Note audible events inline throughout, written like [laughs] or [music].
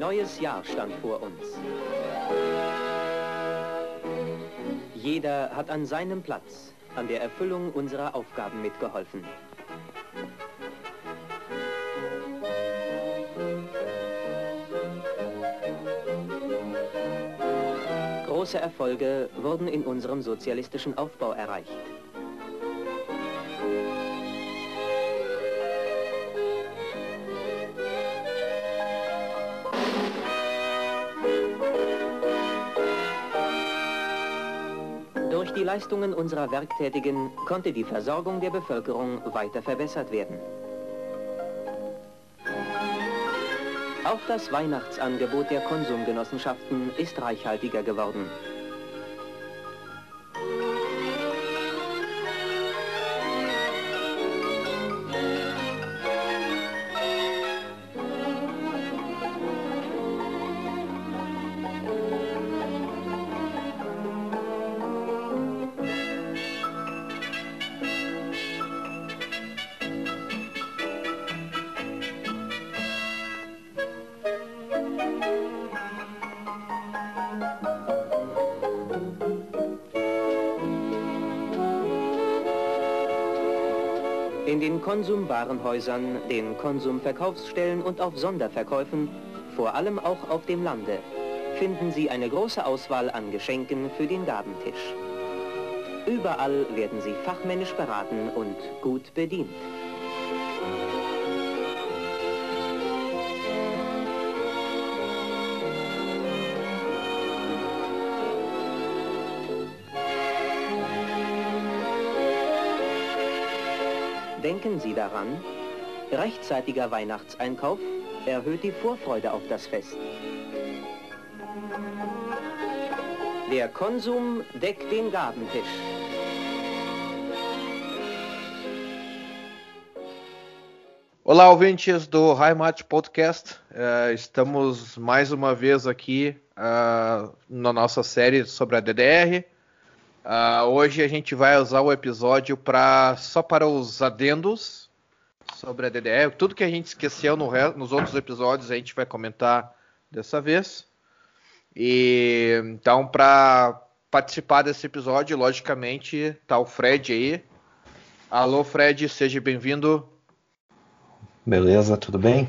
neues Jahr stand vor uns. Jeder hat an seinem Platz an der Erfüllung unserer Aufgaben mitgeholfen. Große Erfolge wurden in unserem sozialistischen Aufbau erreicht. Leistungen unserer Werktätigen konnte die Versorgung der Bevölkerung weiter verbessert werden. Auch das Weihnachtsangebot der Konsumgenossenschaften ist reichhaltiger geworden. Konsumwarenhäusern, den Konsumverkaufsstellen und auf Sonderverkäufen, vor allem auch auf dem Lande, finden Sie eine große Auswahl an Geschenken für den Gabentisch. Überall werden Sie fachmännisch beraten und gut bedient. Denken Sie daran, rechtzeitiger Weihnachtseinkauf erhöht die Vorfreude auf das Fest. Der Konsum deckt den Gabentisch. Olá, ouvintes do Heimat Podcast. Eh, estamos mais uma vez aqui ah, na nossa série sobre a DDR. Ah, hoje a gente vai usar o episódio para só para os adendos sobre a DDR. Tudo que a gente esqueceu no re- nos outros episódios a gente vai comentar dessa vez. E então para participar desse episódio, logicamente, tá o Fred aí. Alô, Fred, seja bem-vindo. Beleza, tudo bem?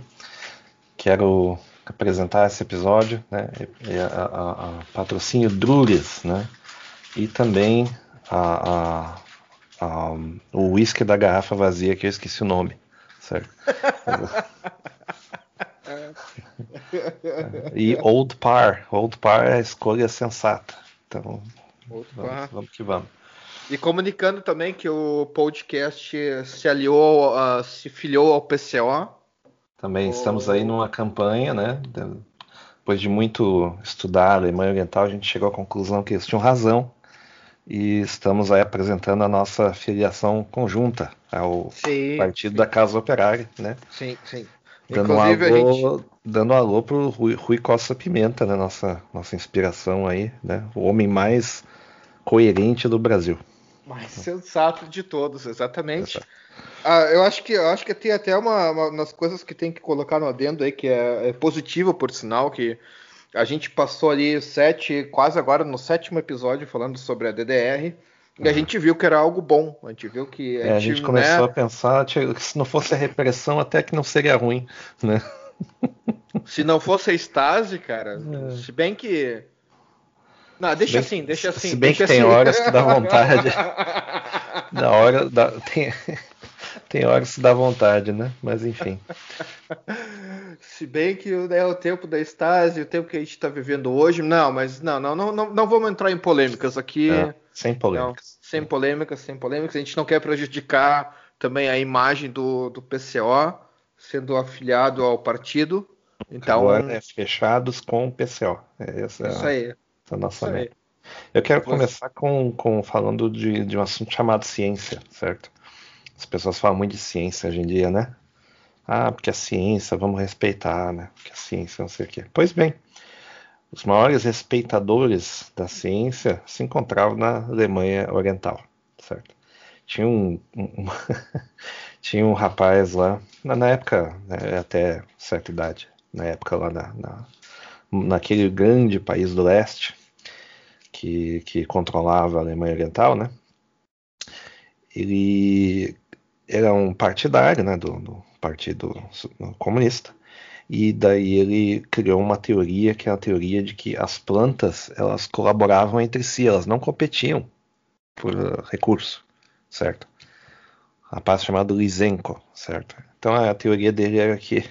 Quero apresentar esse episódio, né? E a, a- a patrocínio Drules, né? E também a, a- a- o whisky da garrafa vazia, que eu esqueci o nome, certo? [laughs] E Old Par, Old Par é a escolha sensata. Então, vamos, vamos que vamos. E comunicando também que o podcast se aliou, ah, se filiou ao PCO. Também estamos aí numa campanha, né? de- Depois de muito estudar a Alemanha Oriental, a gente chegou à conclusão que eles tinham razão e estamos aí apresentando a nossa filiação conjunta ao Sim, Partido da Casa Operária, né? sim, sim. Dando um Inclusive, a alô, gente. dando um alô pro Rui, Rui Costa Pimenta, né? Nossa, nossa inspiração aí, né? O homem mais coerente do Brasil. Mais sensato de todos, exatamente. Ah, eu acho que eu acho que tem até uma, uma das coisas que tem que colocar no adendo aí, que é, é positivo, por sinal, que a gente passou ali sete, quase agora no sétimo episódio falando sobre a DDR, e a gente viu que era algo bom. A gente viu que É, a gente começou a né, pensar [laughs] que se não fosse a repressão, até que não seria ruim, né? [laughs] se não fosse a Stasi, cara, É. se bem que. Não, deixa bem- assim, deixa assim. se bem que tem assim. horas que dá vontade. [laughs] Na hora dá, tem, tem horas que dá vontade, né? Mas enfim. [laughs] Se bem que né, o tempo da Stasi, o tempo que a gente está vivendo hoje, não, mas não, não, não, não, não vamos entrar em polêmicas aqui. É, sem Não, polêmicas. sem polêmicas, sem polêmicas. A gente não quer prejudicar também a imagem do, do PCO, sendo afiliado ao partido. Então, Agora é fechados com o PCO. É essa isso a, aí. essa a nossa Isso aí. meta. Eu quero começar com, com falando de, de um assunto chamado ciência, certo? As pessoas falam muito de ciência hoje em dia, né? Ah, porque a ciência, vamos respeitar, né? Porque a ciência não sei o quê. Pois bem, os maiores respeitadores da ciência se encontravam na Alemanha Oriental, certo? Tinha um, um- [laughs] tinha um rapaz lá, na, época, né, até certa idade, na época lá na, na, naquele grande país do leste que, que controlava a Alemanha Oriental, né? Ele era um partidário, né, do, do Partido Comunista. E daí ele criou uma teoria que é a teoria de que as plantas elas colaboravam entre si, elas não competiam por recurso, certo? A parte chamada Lysenko, certo? Então a teoria dele era que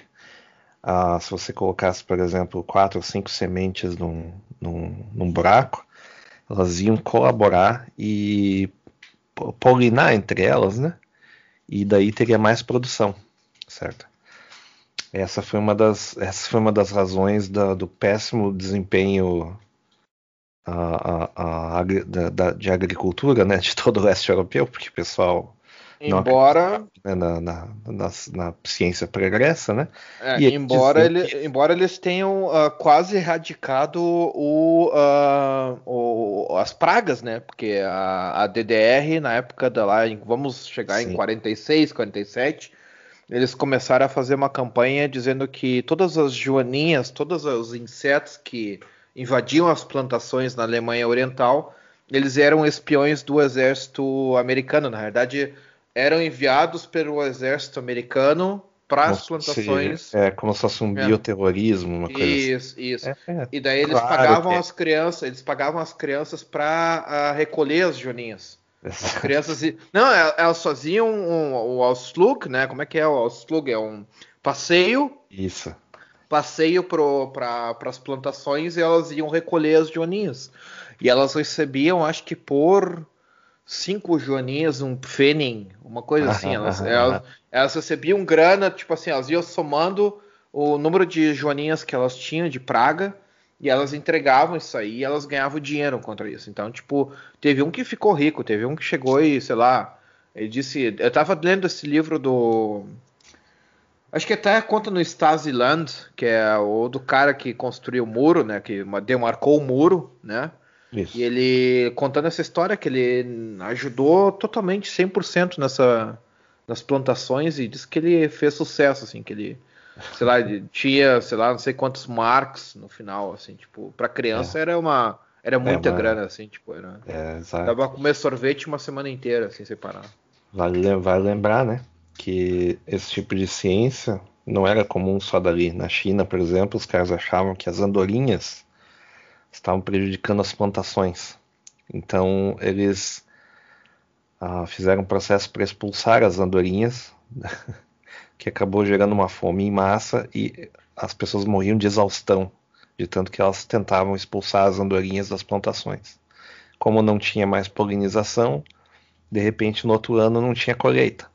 ah, se você colocasse, por exemplo, quatro ou cinco sementes num, num, num buraco, elas iam colaborar e polinar entre elas, né? E daí teria mais produção, certo? Essa foi uma das, essa foi uma das razões da, do péssimo desempenho a, a, a, da, de agricultura né, de [laughs] todo o leste europeu, porque o pessoal Embora. Né, na, na, na, na, ciência pregressa, né? É, embora, ele, que... embora eles tenham uh, quase erradicado o, uh, o, as pragas, né? Porque a, a, DDR, na época da lá, vamos chegar Sim. em 46, 47, eles começaram a fazer uma campanha dizendo que todas as joaninhas, todos os insetos que invadiam as plantações na Alemanha Oriental, eles eram espiões do exército americano. Na verdade, eram enviados pelo exército americano para as plantações. Se, é como se fosse um é. bioterrorismo, uma coisa Isso, assim. isso. É, é, e daí eles claro pagavam as crianças, eles pagavam as crianças para uh, ah, recolher as joaninhas. As crianças. Não, é, elas faziam um, um, o Ausflug, né? Como é que é o Ausflug? É um passeio. Isso. Passeio para as plantações e elas iam recolher as joaninhas. E elas recebiam, acho que por cinco joaninhas, um pfenning, uma coisa assim. [laughs] Elas, elas, elas, recebiam grana, tipo assim, elas iam somando o número de joaninhas que elas tinham de praga e elas entregavam isso aí e elas ganhavam dinheiro contra isso. Então, tipo, teve um que ficou rico, teve um que chegou e, sei lá, ele disse. Eu tava lendo esse livro do. Acho que até conta no Stasiland, que é o do cara que construiu o muro, né? Que demarcou o muro, né? Isso. E ele contando essa história que ele ajudou totalmente 100% nessa nas plantações e disse que ele fez sucesso assim, que ele sei lá, tinha, sei lá, não sei quantos marks no final assim, tipo, para criança é. era uma era é, muita é, grana assim, tipo, era. É, exato. Dava comer sorvete uma semana inteira assim, sem parar. Vale, vale lembrar, né, que esse tipo de ciência não era comum só dali. Na China, por exemplo, os caras achavam que as andorinhas estavam prejudicando as plantações. Então eles ah, fizeram um processo para expulsar as andorinhas, [laughs] que acabou gerando uma fome em massa e as pessoas morriam de exaustão, de tanto que elas tentavam expulsar as andorinhas das plantações. Como não tinha mais polinização, de repente no outro ano não tinha colheita.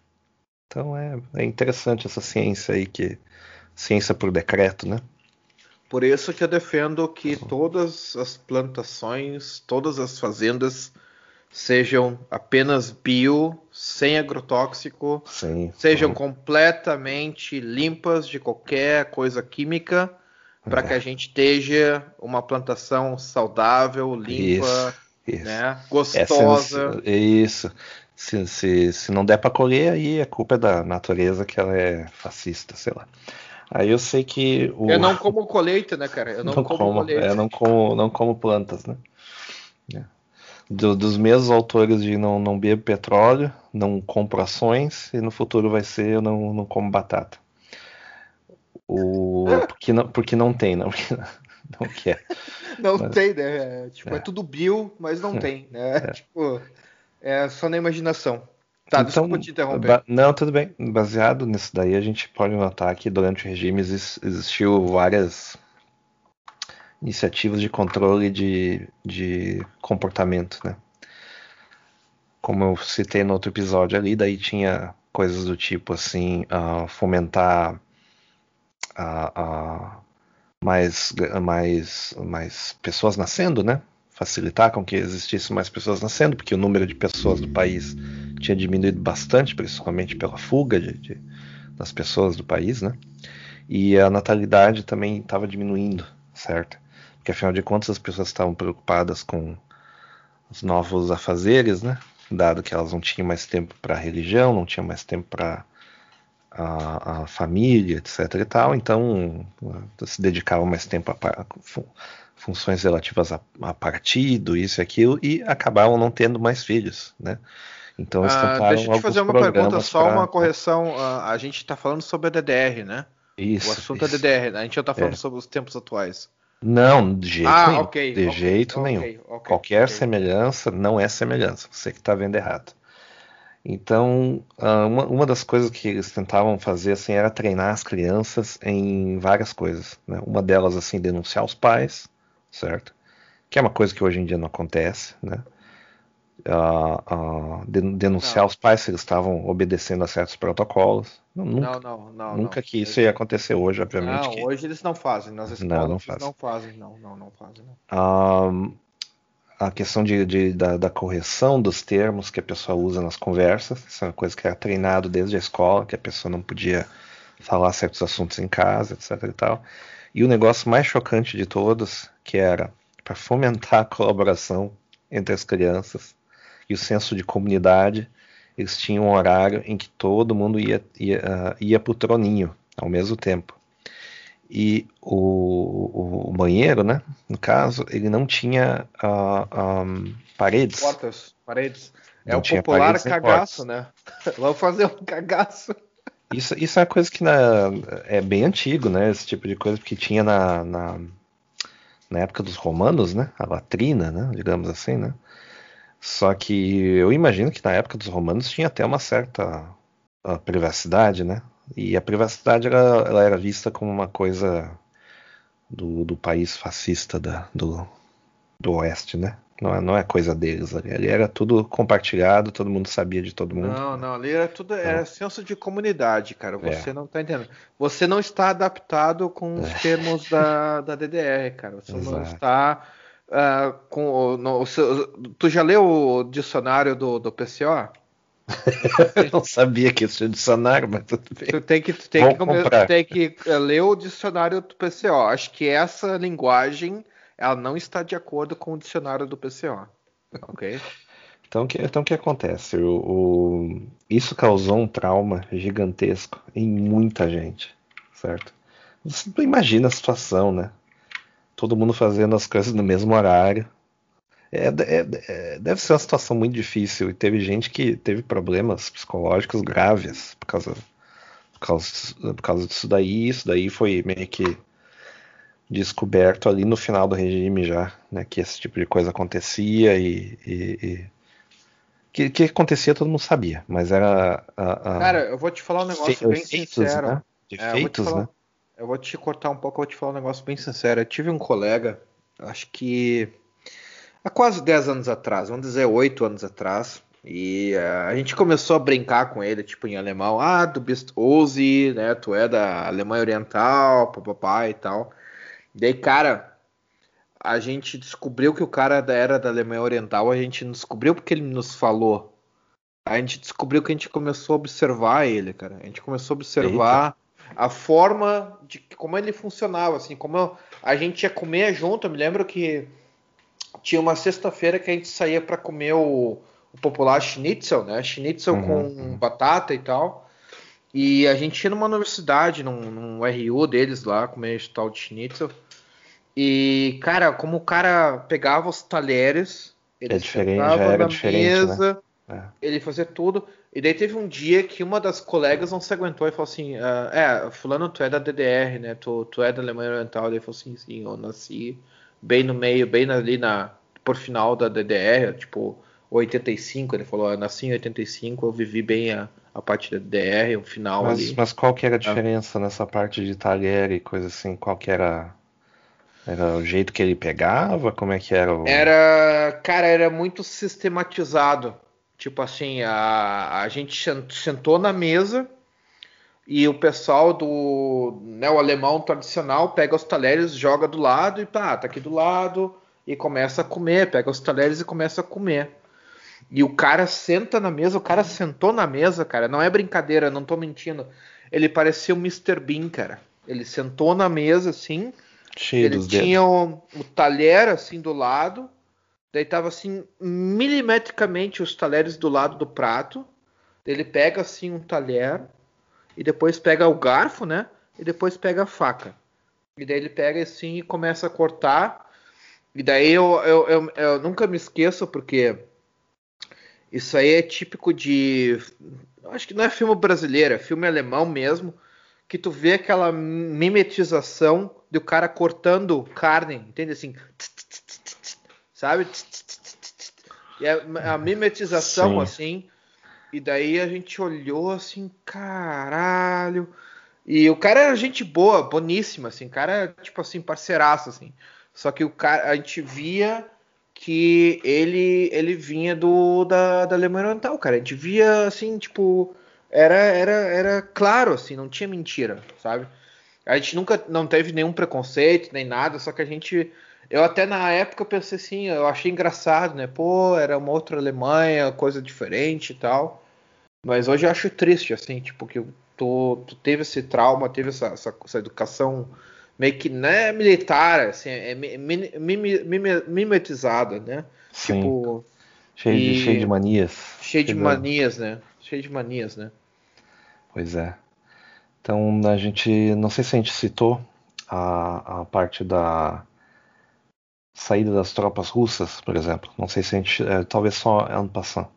Então é, é interessante essa ciência aí que ciência por decreto, né? Por isso que eu defendo que todas as plantações, todas as fazendas sejam apenas bio, sem agrotóxico, sim, sejam completamente limpas de qualquer coisa química, para é. que a gente esteja uma plantação saudável, limpa, isso, isso. Né, gostosa. É, isso. Se, se, se não der para colher, aí a culpa é da natureza que ela é fascista, sei lá. Aí eu sei que. O... Eu não como colheita, né, cara? Eu [laughs] não, não como, como colheita. É, não como, não como plantas, né? É. Do, dos mesmos autores de não, não bebo petróleo, não compro ações e no futuro vai ser eu não, não como batata. O, [laughs] porque, não, porque não tem, não, [laughs] não quer. Não mas, tem, né? É, tipo, é. é. tudo bio, mas não é. tem, né? É. Tipo, é só na imaginação. Tá, então, desculpa te interromper. Não, tudo bem. Baseado nisso daí, a gente pode notar que durante o regime existiu várias iniciativas de controle de, de comportamento, né? Como eu citei no outro episódio ali, daí tinha coisas do tipo assim, uh, fomentar uh, uh, mais, mais, mais pessoas nascendo, né? Facilitar com que existissem mais pessoas nascendo, porque o número de pessoas do país tinha diminuído bastante, principalmente pela fuga de, de, das pessoas do país, né? E a natalidade também estava diminuindo, certo? Porque afinal de contas as pessoas estavam preocupadas com os novos afazeres, né? Dado que elas não tinham mais tempo para religião, não tinham mais tempo para a, a, família, etc. e tal, então se dedicavam mais tempo a, a funções relativas a, a, partido, isso e aquilo, e acabavam não tendo mais filhos, né? Então eles ah, Deixa eu te fazer uma pergunta, só pra... uma correção. A, a gente está falando sobre a DDR, né? Isso. O assunto isso. é DDR, né? A gente não está falando é. sobre os tempos atuais. Não, de jeito ah, nenhum. Okay, de okay, jeito okay, nenhum. Qualquer semelhança não é semelhança. Você que está vendo errado. Então, ah, uma, uma, das coisas que eles tentavam fazer assim, era treinar as crianças em várias coisas. Né? Uma delas, assim, denunciar os pais, certo? Que é uma coisa que hoje em dia não acontece, né? Uh, uh, denunciar não. os pais se eles estavam obedecendo a certos protocolos. Nunca, não, não, não, nunca que isso ia acontecer hoje, obviamente. Não, que... hoje eles não fazem, nas escolas não, não fazem. não fazem, não, não, não fazem. Não. Uh, a questão de, de da, da, correção dos termos que a pessoa usa nas conversas, isso é uma coisa que era treinado desde a escola, que a pessoa não podia falar certos assuntos em casa, etc e tal. E o negócio mais chocante de todos, que era para fomentar a [laughs] colaboração entre as crianças e o senso de comunidade, eles tinham um horário em que todo mundo ia, ia, uh, ia para o troninho ao mesmo tempo. E o, o, banheiro, né, no caso, ele não tinha uh, ah, um, paredes. Portas, paredes. É não o popular cagaço, né? [laughs] Vamos fazer um cagaço. Isso, isso é uma coisa que na, é bem antigo, né? Esse tipo de coisa, porque tinha na, na, na época dos romanos, né? A latrina, né? Digamos assim, né? Só que eu imagino que na época dos romanos tinha até uma certa privacidade, né? E a privacidade era, ela era vista como uma coisa do, do país fascista da, do, do oeste, né? Não é, não é coisa deles ali. Ali era tudo compartilhado, todo mundo sabia de todo mundo. Não, não, ali era tudo. Era então, senso de comunidade, cara. Você é. não tá entendendo. Você não está adaptado com os é. termos da, da DDR, cara. Você Exato. não está Uh, com, no, tu já leu o dicionário do, do PCO? [laughs] Eu não sabia que isso tinha dicionário, mas tudo bem. Tu tem que, tu tem que, tu tem que uh, ler o dicionário do PCO. Acho que essa linguagem ela não está de acordo com o dicionário do PCO. Ok? Então, que, então o que acontece? O, o, isso causou um trauma gigantesco em muita gente, certo? Você não imagina a situação, né? Todo mundo fazendo as coisas no mesmo horário. É, é, é, deve ser uma situação muito difícil. E teve gente que teve problemas psicológicos graves por causa, por causa, por causa disso daí. Isso daí foi meio que descoberto ali no final do regime já, né, que esse tipo de coisa acontecia e, e, e que, que acontecia todo mundo sabia, mas era a, a... cara, eu vou te falar um negócio bem sincero, né? Defeitos, é, né? Eu vou te cortar um pouco, eu vou te falar um negócio bem sincero. Eu tive um colega, acho que há quase 10 anos atrás, vamos dizer 8 anos atrás, e uh, a gente começou a brincar com ele, tipo em alemão, ah, du bist Ozi, né, tu é da Alemanha Oriental, papapá e tal. Daí, cara, a gente descobriu que o cara era da Alemanha Oriental, a gente não descobriu porque ele nos falou. A gente descobriu que a gente começou a observar ele, cara. A gente começou a observar Eita a forma de como ele funcionava, assim, como a gente ia comer junto. Eu me lembro que tinha uma sexta-feira que a gente saía para comer o, o, popular schnitzel, né? Schnitzel uhum. com batata e tal. E a gente ia numa universidade, num, num RU deles lá, comer esse tal de schnitzel. E, cara, como o cara pegava os talheres, ele é diferente, na diferente, né? mesa, né? é. ele fazia tudo. E daí teve um dia que uma das colegas não se aguentou e falou assim: ah, É, Fulano, tu é da DDR, né? Tu, tu é da Alemanha Oriental. Ele falou assim: Sim, eu nasci bem no meio, bem ali na. Por final da DDR, tipo 85. Ele falou: Eu nasci em 85, eu vivi bem a, a parte da DDR, o final mas, ali. Mas qual que era a diferença ah. nessa parte de talher e coisa assim? Qual que era. Era o jeito que ele pegava? Como é que era? O... Era. Cara, era muito sistematizado. Tipo assim, a, a gente sentou na mesa e o pessoal do né, o alemão tradicional pega os talheres, joga do lado e pá, tá aqui do lado e começa a comer, pega os talheres e começa a comer. E o cara senta na mesa, o cara sentou na mesa, cara, não é brincadeira, não tô mentindo. Ele parecia o Mr. Bean, cara. Ele sentou na mesa assim, Cheio ele tinha o, o talher assim do lado Daí tava assim, milimetricamente os talheres do lado do prato. Ele pega assim um talher e depois pega o garfo, né? E depois pega a faca. E daí ele pega assim e começa a cortar. E daí eu, eu, eu, eu nunca me esqueço, porque isso aí é típico de. Acho que não é filme brasileiro, é filme alemão mesmo. Que tu vê aquela mimetização do cara cortando carne, entende? Assim, sabe? E a, a mimetização, Sim. assim. E daí a gente olhou assim, caralho. E o cara era gente boa, boníssima, assim, cara, tipo assim, parceiraço, assim. Só que o cara, a gente via que ele ele vinha do da, da Alemanha Oriental, cara. A gente via assim, tipo, era era era claro assim, não tinha mentira, sabe? A gente nunca não teve nenhum preconceito nem nada, só que a gente eu até na época pensei assim, eu achei engraçado, né? Pô, era uma outra Alemanha, coisa diferente e tal. Mas hoje eu acho triste, assim, tipo, que tu, tu teve esse trauma, teve essa, essa, essa educação meio que não é militar, assim, é mimetizada, né? Sim. Tipo, cheio, de, cheio de manias. Cheio de manias, né? Cheio de manias, né? Pois é. Então a gente, não sei se a gente citou a, a parte da saída das tropas russas, por exemplo. Não sei se a gente, é, talvez só ano passado.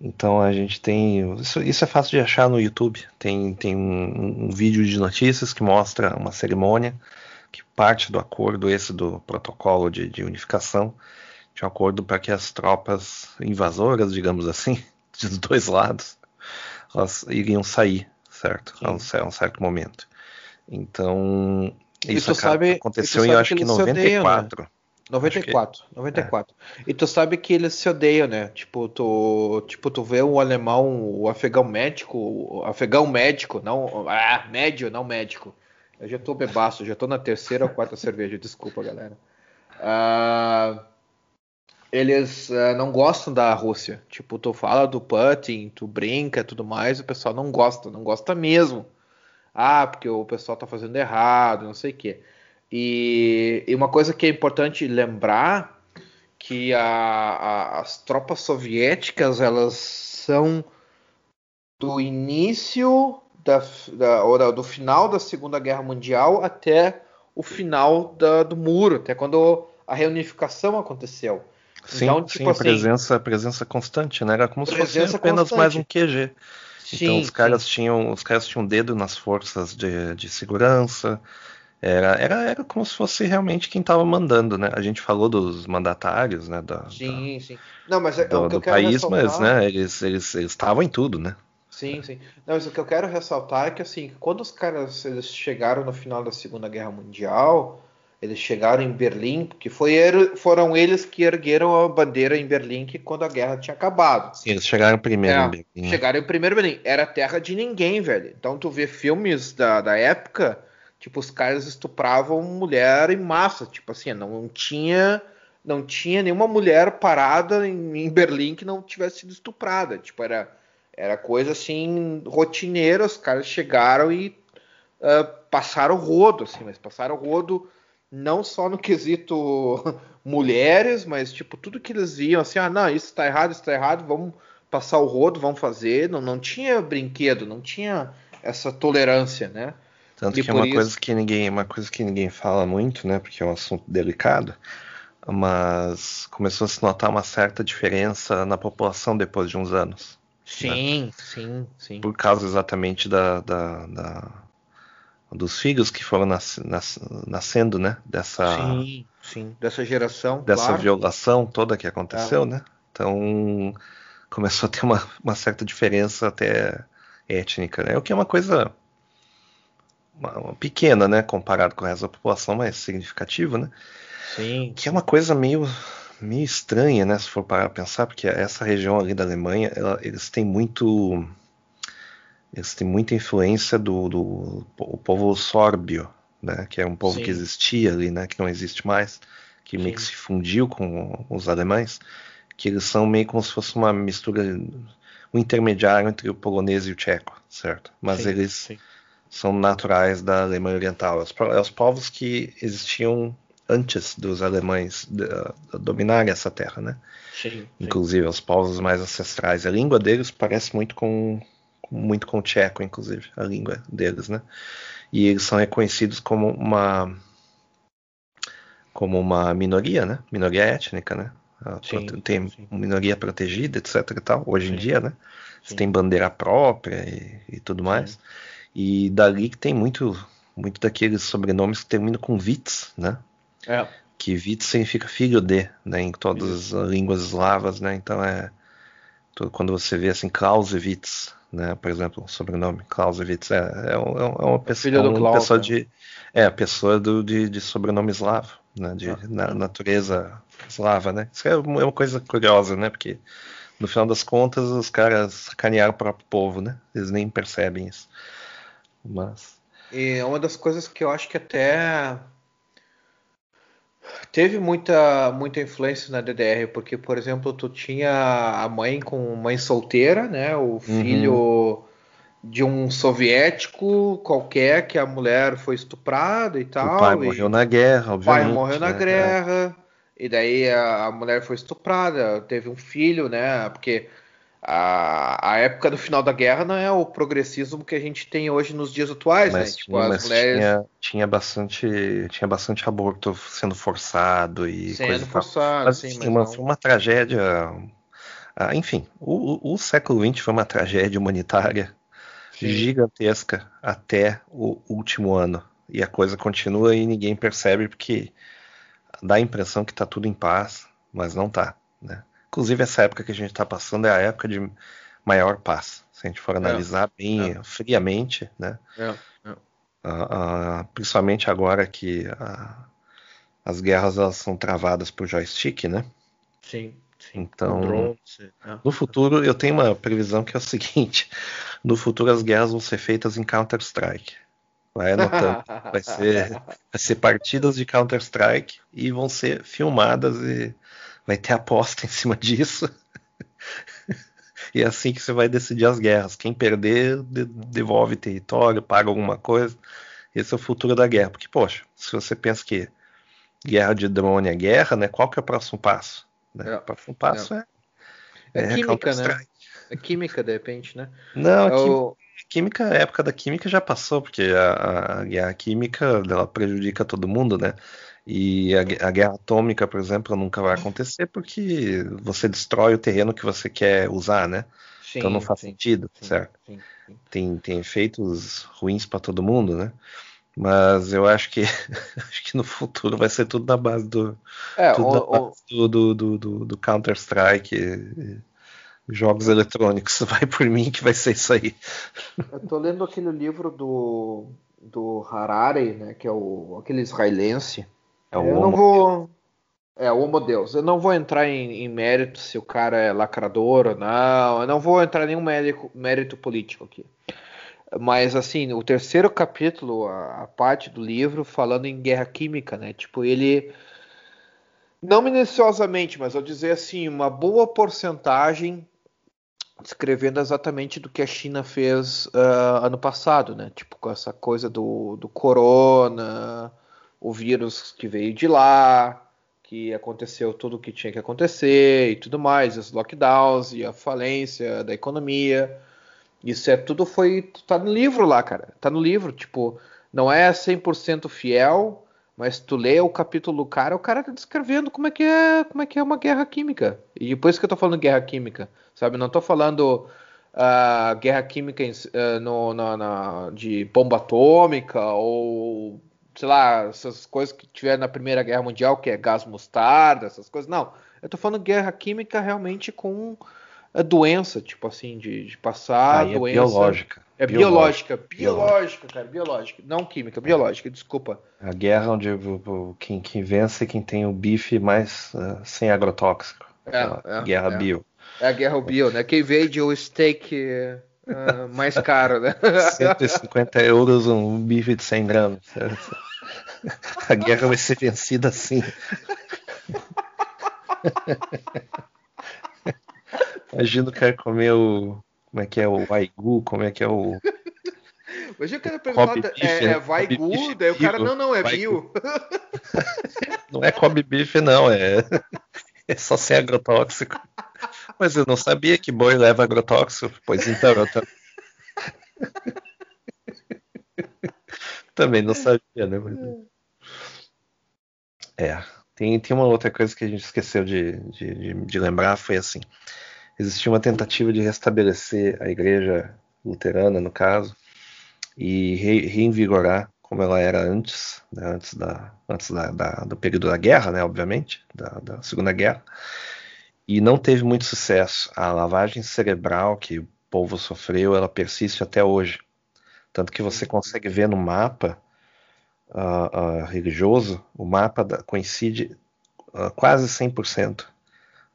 Então a gente tem. Isso, isso, é fácil de achar no YouTube. Tem, tem um, um, vídeo de notícias que mostra uma cerimônia que parte do acordo, esse do protocolo de, de unificação, de um acordo para que as tropas invasoras, digamos assim, [laughs] dos dois lados, elas iriam sair, certo? A um, a um, certo momento. Então, isso sabe, aconteceu em acho que 94. Odeiam, né? 94, 94. É. E tu sabe que eles se odeiam, né? Tipo, tu, tipo, tu vê o alemão, o afegão médico, o afegão médico, não, ah, médio, não médico. Eu já tô bebaço, já tô na terceira ou quarta [laughs] cerveja, desculpa, galera. Uh, eles uh, não gostam da Rússia. Tipo, tu fala do Putin, tu brinca tudo mais, o pessoal não gosta, não gosta mesmo. Ah, porque o pessoal tá fazendo errado, não sei o quê. E, e uma coisa que é importante lembrar que a, a, as tropas soviéticas elas são do início da, da, ou do final da Segunda Guerra Mundial até o final da, do muro, até quando a reunificação aconteceu. Sim, então, tipo sim, assim, presença, presença constante, né? Era como se fosse apenas constante. mais um QG. Sim, então os caras sim. tinham, os caras tinham dedo nas forças de, de segurança, era, era, era como se fosse realmente quem estava mandando, né? A gente falou dos mandatários, né? Da, sim, da, sim. Não, mas é, do, do país, ressaltar... mas né, eles estavam em tudo, né? Sim, sim. Não, mas o que eu quero ressaltar é que assim, quando os caras eles chegaram no final da Segunda Guerra Mundial, eles chegaram em Berlim, porque foi, foram eles que ergueram a bandeira em Berlim que quando a guerra tinha acabado. Sim, eles chegaram primeiro é, em Berlim. Né? Chegaram em primeiro em Berlim. Era terra de ninguém, velho. Então tu vê filmes da, da época Tipo, os caras estupravam mulher em massa. Tipo assim, não tinha não tinha nenhuma mulher parada em, em Berlim que não tivesse sido estuprada. Tipo, era, era coisa assim, rotineira. Os caras chegaram e uh, passaram rodo, assim, mas passaram rodo não só no quesito [laughs] mulheres, mas tipo, tudo que eles viam, assim, ah, não, isso tá errado, isso tá errado, vamos passar o rodo, vamos fazer. Não, não tinha brinquedo, não tinha essa tolerância, né? Tanto e que é uma isso... coisa que ninguém, uma coisa que ninguém fala muito, né? Porque é um assunto delicado. Mas começou a se notar uma certa diferença na população depois de uns anos. Sim, né? sim, sim. Por causa exatamente da, da, da dos filhos que foram nas, nas, nascendo, né? Dessa, sim, sim, dessa geração. Dessa claro. violação toda que aconteceu, é. né? Então começou a ter uma, uma certa diferença até étnica, né? O que é uma coisa uma, pequena, né, comparado com o resto da população, mas significativo, né? Sim. Que é uma coisa meio, meio estranha, né, se for parar pensar, porque essa região ali da Alemanha, ela, eles têm muito eles têm muita influência do, do o povo sórbio, né, que é um povo Sim. que existia ali, né, que não existe mais, que Sim. meio que se fundiu com os alemães, que eles são meio como se fosse uma mistura, um intermediário entre o polonês e o tcheco, certo? Mas Sim. eles são naturais da Alemanha Oriental. Os, os povos que existiam antes dos alemães dominarem essa terra, né? Sim, Inclusive os povos mais ancestrais. A língua deles parece muito com, muito com o tcheco, inclusive, a língua deles, né? E eles são reconhecidos como uma como uma minoria, né? Minoria étnica, né? Sim, tem sim. minoria protegida, etc e tal, hoje em dia, né? Você tem bandeira própria e, e tudo mais. E dali que tem muito muito daqueles sobrenomes que terminam com Witz, né? É. Que Witz significa filho de, né? Em todas as línguas eslavas, né? Então é quando você vê assim Clausewitz, né? Por exemplo, o sobrenome Clausewitz é, é, é uma pessoa, é uma pessoa né? de é a pessoa do, de, de sobrenome eslavo, né? De ah. na, natureza eslava, né? Isso é uma coisa curiosa, né? Porque no final das contas os caras sacanearam o próprio povo, né? Eles nem percebem isso. Mas e é uma das coisas que eu acho que até teve muita, muita influência na DDR, porque, por exemplo, tu tinha a mãe com mãe solteira, né? O uhum. filho uhum. de um soviético qualquer, que a mulher foi estuprada e tal. O pai morreu na guerra, obviamente. O pai morreu na né? guerra. E daí a, a mulher foi estuprada, teve um filho, né? Porque a, a época do final da guerra não é o progressismo que a gente tem hoje nos dias atuais, mas, né? Tipo, tinha, as mulheres... tinha, tinha, bastante tinha bastante aborto sendo forçado e sendo coisa forçado, mas, sim, mas uma, não... uma tragédia. Ah, enfim, o, o, século XX foi uma tragédia humanitária sim. gigantesca até o último ano e a coisa continua e ninguém percebe porque dá a impressão que está tudo em paz, mas não está, né? Inclusive, essa época que a gente está passando é a época de maior paz. Se a gente for é, analisar é, bem é. friamente, né? É, uh, uh, principalmente agora que uh, as guerras elas são travadas por joystick, né? Sim. sim. Então, drone, no futuro, eu tenho uma previsão que é o seguinte: [laughs] no futuro as guerras vão ser feitas em Counter Strike. Vai anotando. vai, ser, [laughs] vai ser partidas de Counter Strike e vão ser filmadas e vai ter aposta [laughs] em cima disso. e é assim que você vai decidir as guerras. Quem perder, devolve território, paga alguma coisa. Esse é o futuro da guerra. Porque, poxa, se você pensa que guerra de drone é guerra, né? Qual que é o próximo passo? Né? É. O próximo passo é. É, é química, né? É química, de repente, né? Não, a química, química, a época da química já passou, porque a, a guerra química ela prejudica todo mundo, né? E a, a, guerra atômica, por exemplo, nunca vai acontecer porque você destrói o terreno que você quer usar, né? Sim, então não faz sim, sentido, sim, certo? Tem, tem efeitos ruins para todo mundo, né? Mas eu acho que [laughs] acho que no futuro vai ser tudo na base do, é, o, do, do, do, do, do Counter Strike, jogos eletrônicos. [laughs] Vai por mim que vai ser isso aí. Eu tô lendo aquele livro do, do Harari, né? Que é o aquele israelense é o eu não vou. É, o Homo Deus. Eu não vou entrar em, em, mérito se o cara é lacrador ou não. Eu não vou entrar em nenhum mérito, mérito político aqui. Mas, assim, o terceiro capítulo, a, a, parte do livro, falando em guerra química, né? Tipo, ele. Não minuciosamente, mas eu dizer assim, uma boa porcentagem descrevendo exatamente do que a China fez uh, ano passado, né? Tipo, com essa coisa do, do corona, o vírus que veio de lá, que aconteceu tudo o que tinha que acontecer e tudo mais, os lockdowns e a falência da economia. Isso é tudo foi tá no livro lá, cara. Tá no livro, tipo, não é 100% fiel, mas tu lê o capítulo do cara, o cara tá descrevendo como é que é, como é que é uma guerra química. E por isso que eu tô falando guerra química, sabe? Não tô falando uh, guerra química uh, no, na, de bomba atômica ou sei lá, essas coisas que tiveram na Primeira Guerra Mundial, que é gás mostarda, essas coisas. Não, eu tô falando guerra química realmente com a doença, tipo assim, de, de passar ah, doença. É biológica. É biológica, biológica, biológica, cara, biológica. Não química, biológica, desculpa. A guerra onde quem, quem vence é quem tem o bife mais uh, sem agrotóxico. É, é, guerra é. bio. É a guerra bio, né? Quem vende o steak uh, mais caro, né? [laughs] 150 euros um bife de 100 gramas. [laughs] A guerra vai ser vencida assim. [laughs] Imagina o cara comer o. Como é que é o Waigu? Como é que é o. [laughs] Hoje o cara pergunta, é, é Waigu? Daí o cara, não, não, é bio. [laughs] Não é Kobe Beef, não, é, é só ser agrotóxico. Mas eu não sabia que boi leva agrotóxico. Pois então, eu, Também não sabia, né? Mas... É. Tem, tem uma outra coisa que a gente esqueceu de, de, de, de lembrar, foi assim. Existia uma tentativa de restabelecer a igreja luterana, no caso, e re, reinvigorar como ela era antes, né, antes, da, antes da, da, do período da guerra, né, obviamente, da, da, Segunda Guerra, e não teve muito sucesso. A lavagem cerebral que o povo sofreu, ela persiste até hoje. Tanto que você consegue ver no mapa uh, uh, religioso, o mapa coincide uh, quase 100%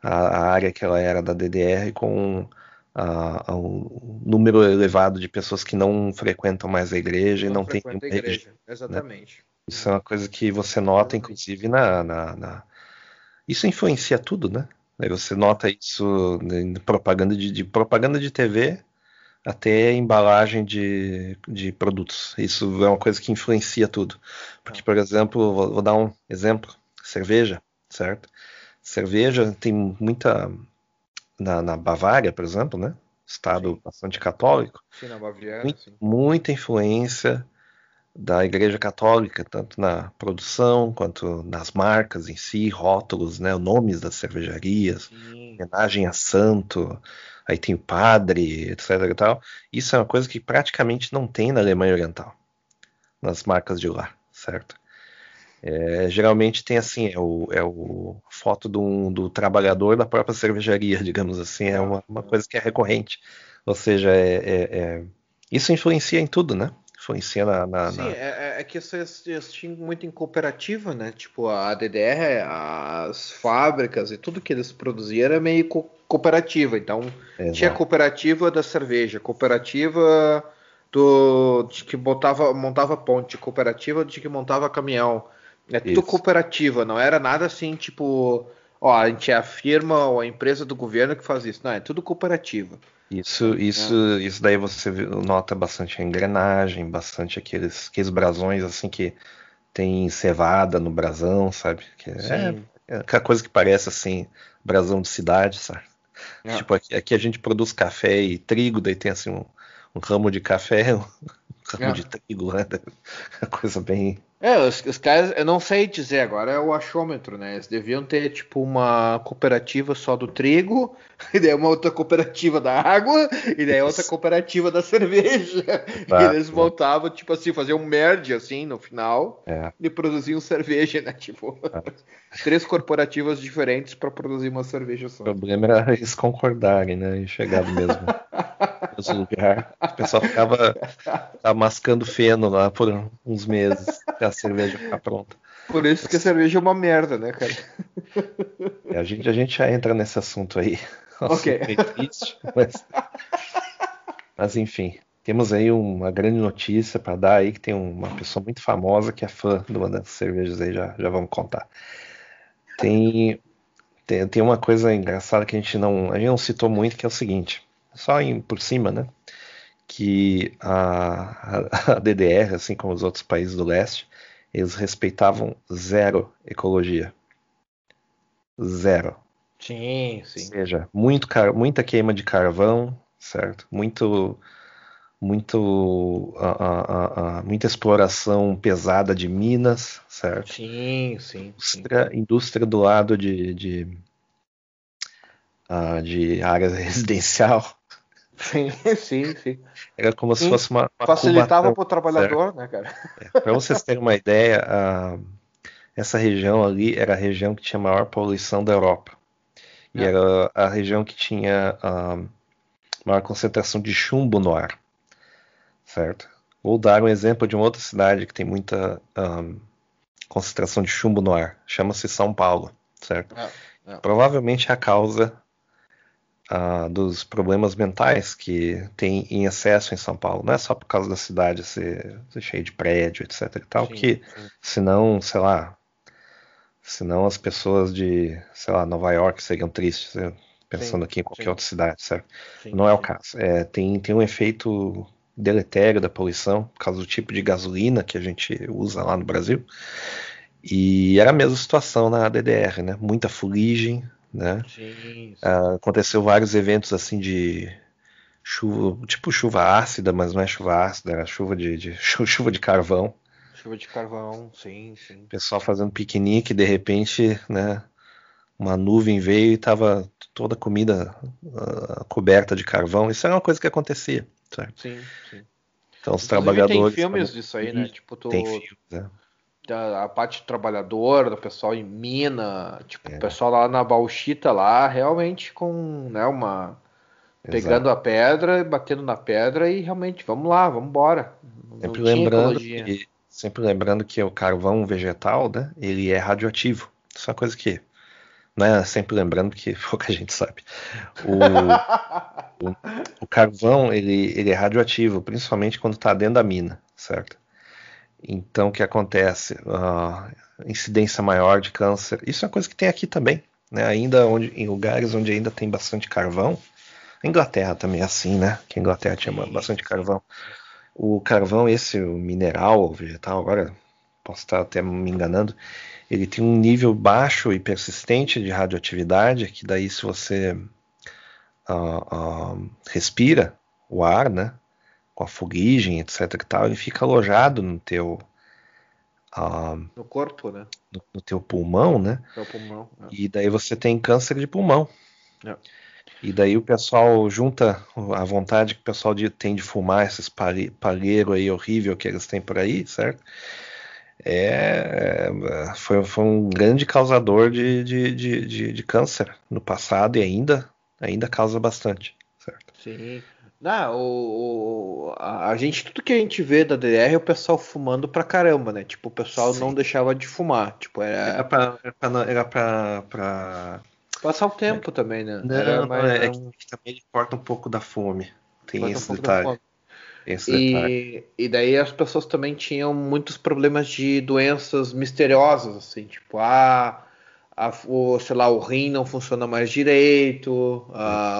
a, a área que ela era da DDR com a, a um número elevado de pessoas que não frequentam mais a igreja não e não tem a igreja. Né? Exatamente. Isso é uma coisa que você nota, inclusive, na, na, na... Isso influencia tudo, né? Você nota isso em propaganda de, de, propaganda de TV até embalagem de, de produtos. Isso é uma coisa que influencia tudo. Porque, por exemplo, vou, vou dar um exemplo: cerveja, certo? Cerveja tem muita na, na Bavária, por exemplo, né? Estado sim. bastante católico. Sim, na Baviera, muito, sim. Muita influência da Igreja Católica, tanto na produção quanto nas marcas em si, rótulos, né, nomes das cervejarias, sim. homenagem a santo, aí tem o padre, etc. E tal. Isso é uma coisa que praticamente não tem na Alemanha Oriental, nas marcas de lá, certo? É, geralmente tem assim, é o, é o foto do, do, trabalhador da própria cervejaria, [laughs] digamos assim, é uma, uma coisa que é recorrente. Ou seja, é, é, é isso influencia em tudo, né? Influencia na. na Sim, na... É, é, que vocês tinham muito em cooperativa, né? Tipo, a DDR, as fábricas e tudo que eles produziam era meio co cooperativa. Então, Exato. tinha cooperativa da cerveja, cooperativa do de que botava, montava ponte, cooperativa de que montava caminhão é tudo Isso. cooperativa, não era nada assim, tipo, ó, a gente é a firma ou a empresa do governo que faz isso. Não, é tudo cooperativa. Isso, isso, é. isso daí você nota bastante a engrenagem, bastante aqueles, aqueles brasões assim que tem cevada no brasão, sabe? Que é, é aquela coisa que parece assim, brasão de cidade, sabe? É. Tipo, aqui, aqui, a gente produz café e trigo, daí tem assim um, um ramo de café, [laughs] um ramo é. de trigo, né? [laughs] Coisa bem, é, os, os, caras, eu não sei dizer agora, é o achômetro, né? Eles deviam ter, tipo, uma cooperativa só do trigo, [laughs] e daí uma outra cooperativa da água, e daí outra cooperativa da [laughs] cerveja. Tá, e eles voltavam, tipo assim, fazer um merge, assim, no final, é. e produziam cerveja, né? [laughs] Tipo, é. três corporativas diferentes para produzir uma cerveja só. O problema era eles concordarem, né? E chegar mesmo, mesmo lugar. O pessoal ficava, ficava mascando feno lá por uns meses cerveja ficar pronta. Por isso que a cerveja é uma merda, né, cara? É, a, gente, a gente já entra nesse assunto aí. Ok. Triste, mas... mas enfim, temos aí uma grande notícia para dar aí, que tem uma pessoa muito famosa que é fã de uma dessas cervejas aí, já, já vamos contar. Tem, tem, tem uma coisa engraçada que a gente não, a gente não citou muito, que é o seguinte, só em, por cima, né? Que a, a DDR, assim como os outros países do leste, eles respeitavam zero ecologia. Zero. Sim, sim. Ou seja, muito, muita queima de carvão, certo? Muito, muito, muita exploração pesada de minas, certo? Sim, sim. Indústria, sim. indústria do lado de, de, de área [laughs] residencial, Sim, [laughs] sim, sim. Era como sim, se fosse uma. uma Facilitava para o trabalhador, certo? né, cara? É, para vocês terem uma ideia, a, essa região ali era a região que tinha maior poluição da Europa. E é. era a região que tinha a maior concentração de chumbo no ar. Certo? Vou dar um exemplo de uma outra cidade que tem muita um, concentração de chumbo no ar. Chama-se São Paulo. Certo? É, é. Provavelmente a causa uh, dos problemas mentais que tem em excesso em São Paulo. Não é só por causa da cidade ser, ser cheia de prédio, etc. E tal, sim, que sim. senão, sei lá, senão as pessoas de, sei lá, Nova York seriam tristes, né, pensando sim, aqui em qualquer outra cidade, certo? Não é o caso. É, tem, tem um efeito deletério da poluição por causa do tipo de gasolina que a gente usa lá no Brasil. E era a mesma situação na DDR, né? Muita fuligem, né? Uh, aconteceu vários eventos assim de, chuva, tipo chuva ácida, mas não é chuva ácida, era chuva de, de [laughs] chuva de carvão. Chuva de carvão, sim, sim. Pessoal fazendo piquenique, de repente, né, uma nuvem veio e tava toda a comida uh, coberta de carvão. Isso era uma coisa que acontecia, certo? Sim, sim. Então os trabalhadores. Tem filmes disso aí, né? Tipo, tu, Tem filmes, né? Da, a parte trabalhadora, do pessoal em mina, tipo, É. o pessoal lá na Bauxita lá, realmente com, né, uma pegando a pedra, batendo na pedra e realmente, vamos lá, vamos embora. Sempre lembrando, que, sempre lembrando que o carvão vegetal, né, ele é radioativo. Isso é uma coisa que não é sempre lembrando porque [laughs] pouca gente sabe. O, [laughs] o, o carvão ele, ele é radioativo, principalmente quando está dentro da mina, certo? Então o que acontece? Ah, incidência maior de câncer. Isso é uma coisa que tem aqui também, né? Ainda onde, em lugares onde ainda tem bastante carvão. A Inglaterra também é assim, né? Que a Inglaterra tinha bastante carvão. O carvão, esse o mineral ou vegetal, agora posso estar até me enganando, ele tem um nível baixo e persistente de radioatividade, que daí se você ah, ah, respira o ar, né, com a fuligem, etc e tal, ele fica alojado no teu, ah, No corpo, né? no, no teu pulmão, né, É o pulmão. né? e daí você tem câncer de pulmão. É. E daí o pessoal junta a vontade que o pessoal de- tem de fumar esses palhe- palheiro aí horrível que eles têm por aí, certo? É, é, foi, foi um grande causador de, de, de, de, de câncer no passado e ainda, ainda causa bastante, certo? Sim. Não, o, o- a, a gente, tudo que a gente vê da DDR é o pessoal fumando pra caramba, né? Tipo, o pessoal Sim. não deixava de fumar. Tipo, Era era pra, era pra, era pra, pra- passar o tempo também, né? Não, Era mais- é, é que também ele corta um pouco da fome. Tem Corta um esse pouco da detalhe. fome. tem esse detalhe. E, e daí as pessoas também tinham muitos problemas de doenças misteriosas, assim, tipo, ah, a, o, sei lá, o rim não funciona mais direito,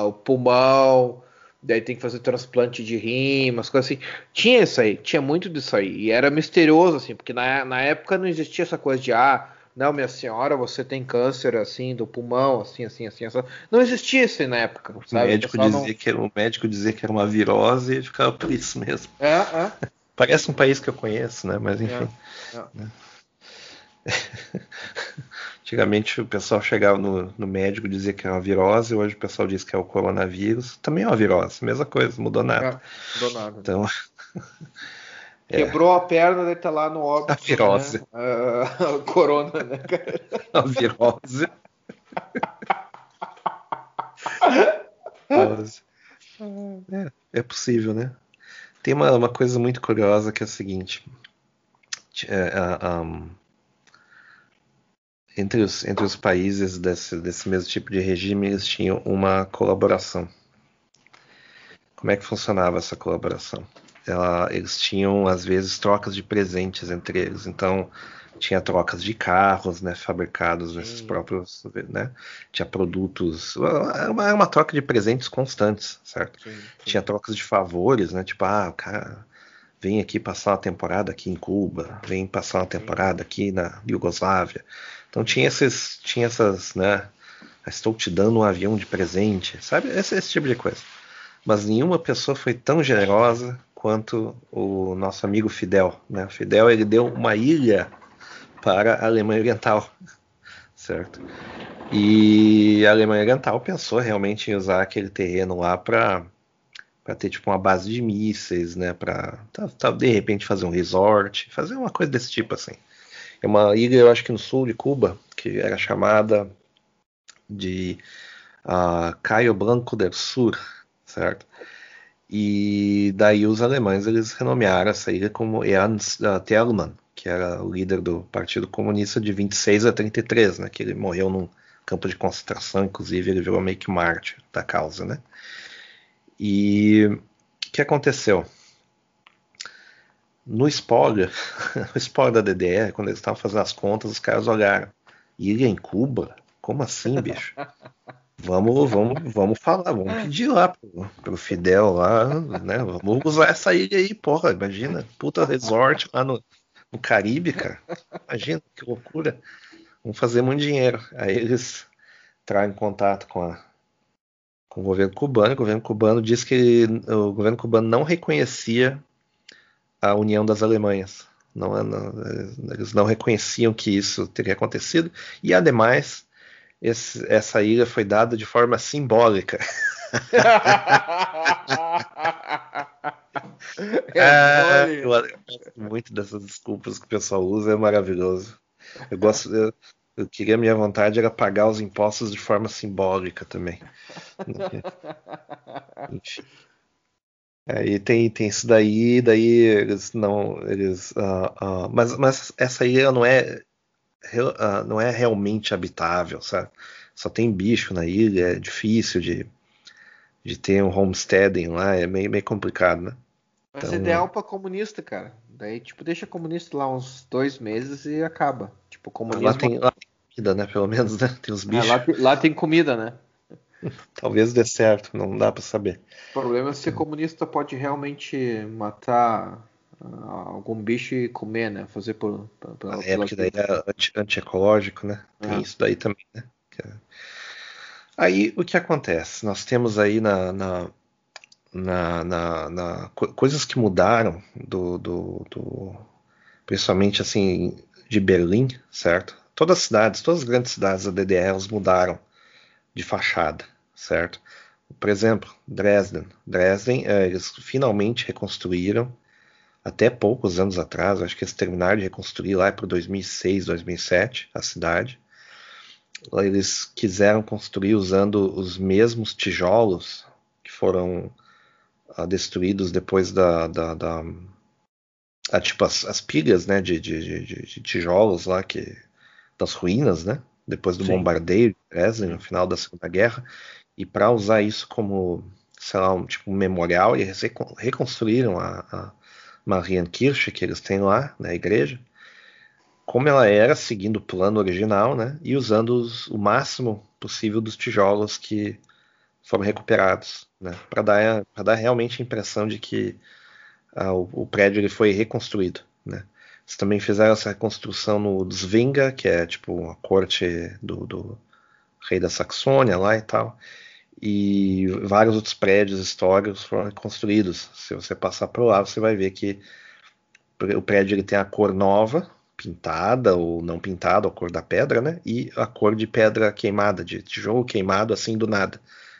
o pulmão, daí tem que fazer transplante de rim, umas coisas assim. Tinha isso aí, tinha muito disso aí. E era misterioso, assim, porque na, na época não existia essa coisa de, ah, não, minha senhora, você tem câncer, assim, do pulmão, assim, assim, assim. assim. Não existia isso aí na época, O sabe? médico, pessoal não- dizia que era, o médico dizia que era uma virose e ficava por isso mesmo. É, é. Parece um país que eu conheço, né? Mas enfim. É, [laughs] Antigamente o pessoal chegava no, no médico e dizia que era uma virose, hoje o pessoal diz que é o coronavírus. Também é uma virose, mesma coisa, mudou nada. É, não dou nada. Então, É. [laughs] Quebrou a perna, ele tá lá no óbito. A virose. Né? Ah, corona, né, cara? [laughs] a virose. Virose. É, é possível, né? Tem uma, uma coisa muito curiosa que é a seguinte. É, a- um, entre, os, entre os países desse, desse mesmo tipo de regime, eles tinham uma colaboração. Como é que funcionava essa colaboração? Ela- eles tinham, às vezes, trocas de presentes entre eles. Então, tinha trocas de carros, né, fabricados nesses Sim. próprios, né? Tinha produtos, era uma, uma troca de presentes constantes, certo? Sim, sim. Tinha trocas de favores, né? Tipo, ah, o cara vem aqui passar uma temporada aqui em Cuba, vem passar uma temporada aqui na Iugoslávia. Então tinha esses, tinha essas, né? "Ah, Estou te dando um avião de presente, sabe? Esse, esse tipo de coisa. Mas nenhuma pessoa foi tão generosa quanto o nosso amigo Fidel, né? Fidel ele deu uma ilha para a Alemanha Oriental, certo? E a Alemanha Oriental pensou realmente em usar aquele terreno lá para para ter tipo uma base de mísseis, né, para de repente fazer um resort, fazer uma coisa desse tipo assim. É uma ilha, eu acho que no sul de Cuba, que era chamada de uh, Caio Blanco del Sur, certo? E daí os alemães eles renomearam essa ilha como Ernst uh, Thälmann, que era o líder do Partido Comunista de 26 a 33, né? Que ele morreu num campo de concentração, inclusive ele virou meio que mártir da causa, né? E o que aconteceu? No spoiler, o spoiler da DDR, quando eles estavam fazendo as contas, os caras olharam. Ilha em Cuba? Como assim, bicho? Vamos, vamos, vamos falar, vamos pedir lá pro, pro Fidel lá, né? Vamos usar essa ilha aí, porra, imagina, puta resort lá no, no Caribe, cara. Imagina, que loucura. Vamos fazer muito dinheiro. Aí eles entraram em contato com a, com o governo cubano. O governo cubano disse que o governo cubano não reconhecia a união das Alemanhas. Não, não, eles não reconheciam que isso teria acontecido. E, ademais, esse, essa ilha foi dada de forma simbólica. [laughs] é, eu gosto muito dessas desculpas que o pessoal usa, é maravilhoso. Eu gosto, eu, eu queria, minha vontade era pagar os impostos de forma simbólica também. [laughs] Enfim. Aí tem, tem isso daí, daí eles não. Eles, uh, uh, mas, mas essa ilha não é, uh, não é realmente habitável, sabe? Só tem bicho na ilha, é difícil de, de ter um homesteading lá, é meio, meio complicado, né? Mas então, ideal para comunista, cara. Daí, tipo, deixa comunista lá uns dois meses e acaba. Tipo, comunismo... Lá tem, lá tem comida, né? Pelo menos, né? Tem os bichos. É, lá, lá, tem comida, né? [laughs] Talvez dê certo, não dá para saber. O problema é se comunista pode realmente matar uh, algum bicho e comer, né? Fazer por. por, por é, porque daí é anti-ecológico, né? Tem é. isso daí também, né? É- aí o que acontece? Nós temos aí na, na na, na, na, coisas que mudaram do, do, do, principalmente assim de Berlim, certo? Todas as cidades, todas as grandes cidades da DDR elas mudaram de fachada, certo? Por exemplo, Dresden. Dresden, é, eles finalmente reconstruíram até poucos anos atrás, acho que eles terminaram de reconstruir lá para 2006, 2007 a cidade. Eles quiseram construir usando os mesmos tijolos que foram uh, destruídos depois da, da, da ah, tipo as, as pilhas né, de, de, de, de, tijolos lá que das ruínas, né? Depois do Sim. bombardeio de Dresden no final da Segunda Guerra e para usar isso como sei lá um tipo um memorial eles reconstruíram a, a Marienkirche que eles têm lá na igreja como ela era seguindo o plano original, né? E usando os, o máximo possível dos tijolos que foram recuperados, né, para dar, dar realmente a impressão de que ah, o, o, prédio ele foi reconstruído. Né. Eles também fizeram essa reconstrução no Zvinga, que é tipo a corte do, do rei da Saxônia lá e tal, e vários outros prédios históricos foram construídos. Se você passar por lá, você vai ver que o prédio ele tem a cor nova, pintada ou não pintada, a cor da pedra, né? E a cor de pedra queimada, de tijolo queimado assim do nada.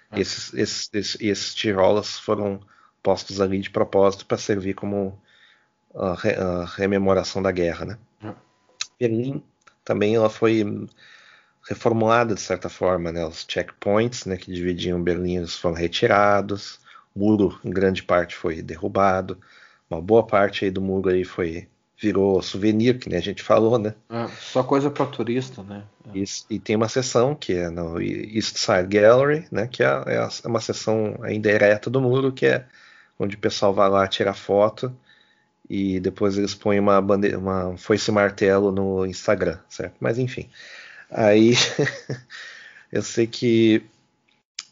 Ah. Esses, esses, esses, esses, tijolos foram postos ali de propósito para servir como a, re, a, rememoração da guerra, né? Ah. Berlim também ela foi reformulada de certa forma, né? Os checkpoints, né, que dividiam Berlim, foram retirados. O muro, em grande parte, foi derrubado. Uma boa parte aí do muro aí foi virou souvenir, que nem a gente falou, né? É, só coisa para turista, né? É. Isso, e tem uma seção que é no East Side Gallery, né? Que é, é, é uma seção ainda ereta do muro, que é onde o pessoal vai lá tirar foto e depois eles põem uma bandeira, uma foice martelo no Instagram, certo? Mas enfim, aí [laughs] eu sei que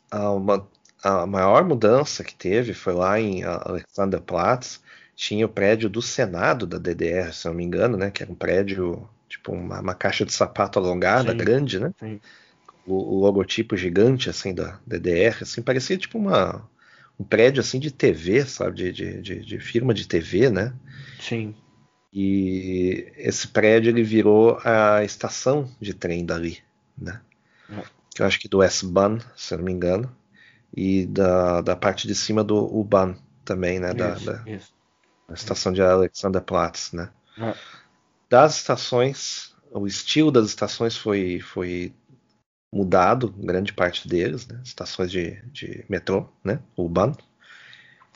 a, uma, a maior mudança que teve foi lá em Alexanderplatz, tinha o prédio do Senado da DDR, se não me engano, né? Que era um prédio, tipo uma, uma caixa de sapato alongada, sim, grande, né? O, o, logotipo gigante, assim, da DDR, assim, parecia tipo uma, um prédio, assim, de TV, sabe? De, de, de, de firma de TV, né? Sim. E esse prédio, ele virou a estação de trem dali, né? É. Eu acho que do S-Bahn, se não me engano, e da, da parte de cima do U-Bahn também, né? Isso, da, da... Isso a estação de Alexanderplatz, né? É. Das estações, o estilo das estações foi, foi mudado, grande parte deles, né? Estações de, de metrô, né? Urban.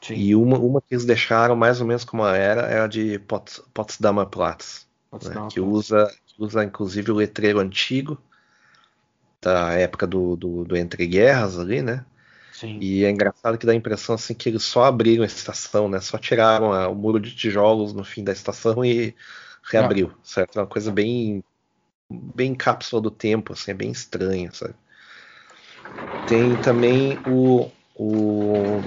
Sim. E uma, uma que eles deixaram mais ou menos como era é a de Pots, Potsdamer Platz, né? que, usa, que usa inclusive o letreiro antigo da época do, do, do Entre Guerras ali, né? Sim. E é engraçado que dá a impressão assim que eles só abriram a estação, né? Só tiraram a, o muro de tijolos no fim da estação e reabriu, ah. certo? É uma coisa bem bem cápsula do tempo, assim, é bem estranha, sabe? Tem também o, o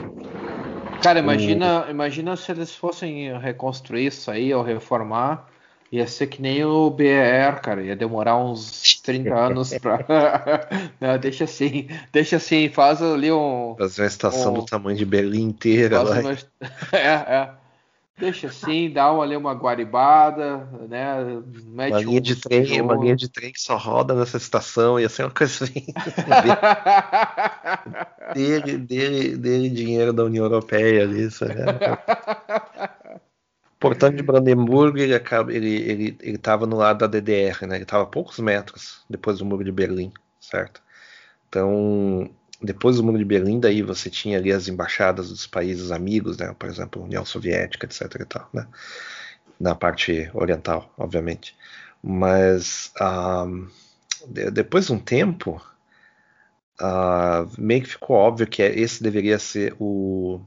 Cara, imagina, o... imagina se eles fossem reconstruir isso aí ou reformar Ia ser que nem o BR, cara. Ia demorar uns 30 [laughs] anos pra. [laughs] Não, deixa assim. Deixa assim. Faz ali um. Fazer uma estação um... do tamanho de Berlim inteira. Lá. Uma... [laughs] é, é. Deixa assim, dá uma, ali uma guaribada, né? Mete uma linha um de trem, uma linha de trem que só roda nessa estação, ia ser uma coisa assim. [laughs] [laughs] dele, dele, dele dinheiro da União Europeia ali, sabe? Portanto, de Brandenburgo, ele acaba, ele, ele, ele estava no lado da DDR, né? Ele estava a poucos metros depois do muro de Berlim, certo? Então, depois do muro de Berlim, daí você tinha ali as embaixadas dos países amigos, né? Por exemplo, União Soviética, etc. E tal, né? Na parte oriental, obviamente. Mas um, de, depois de um tempo, uh, meio que ficou óbvio que esse deveria ser o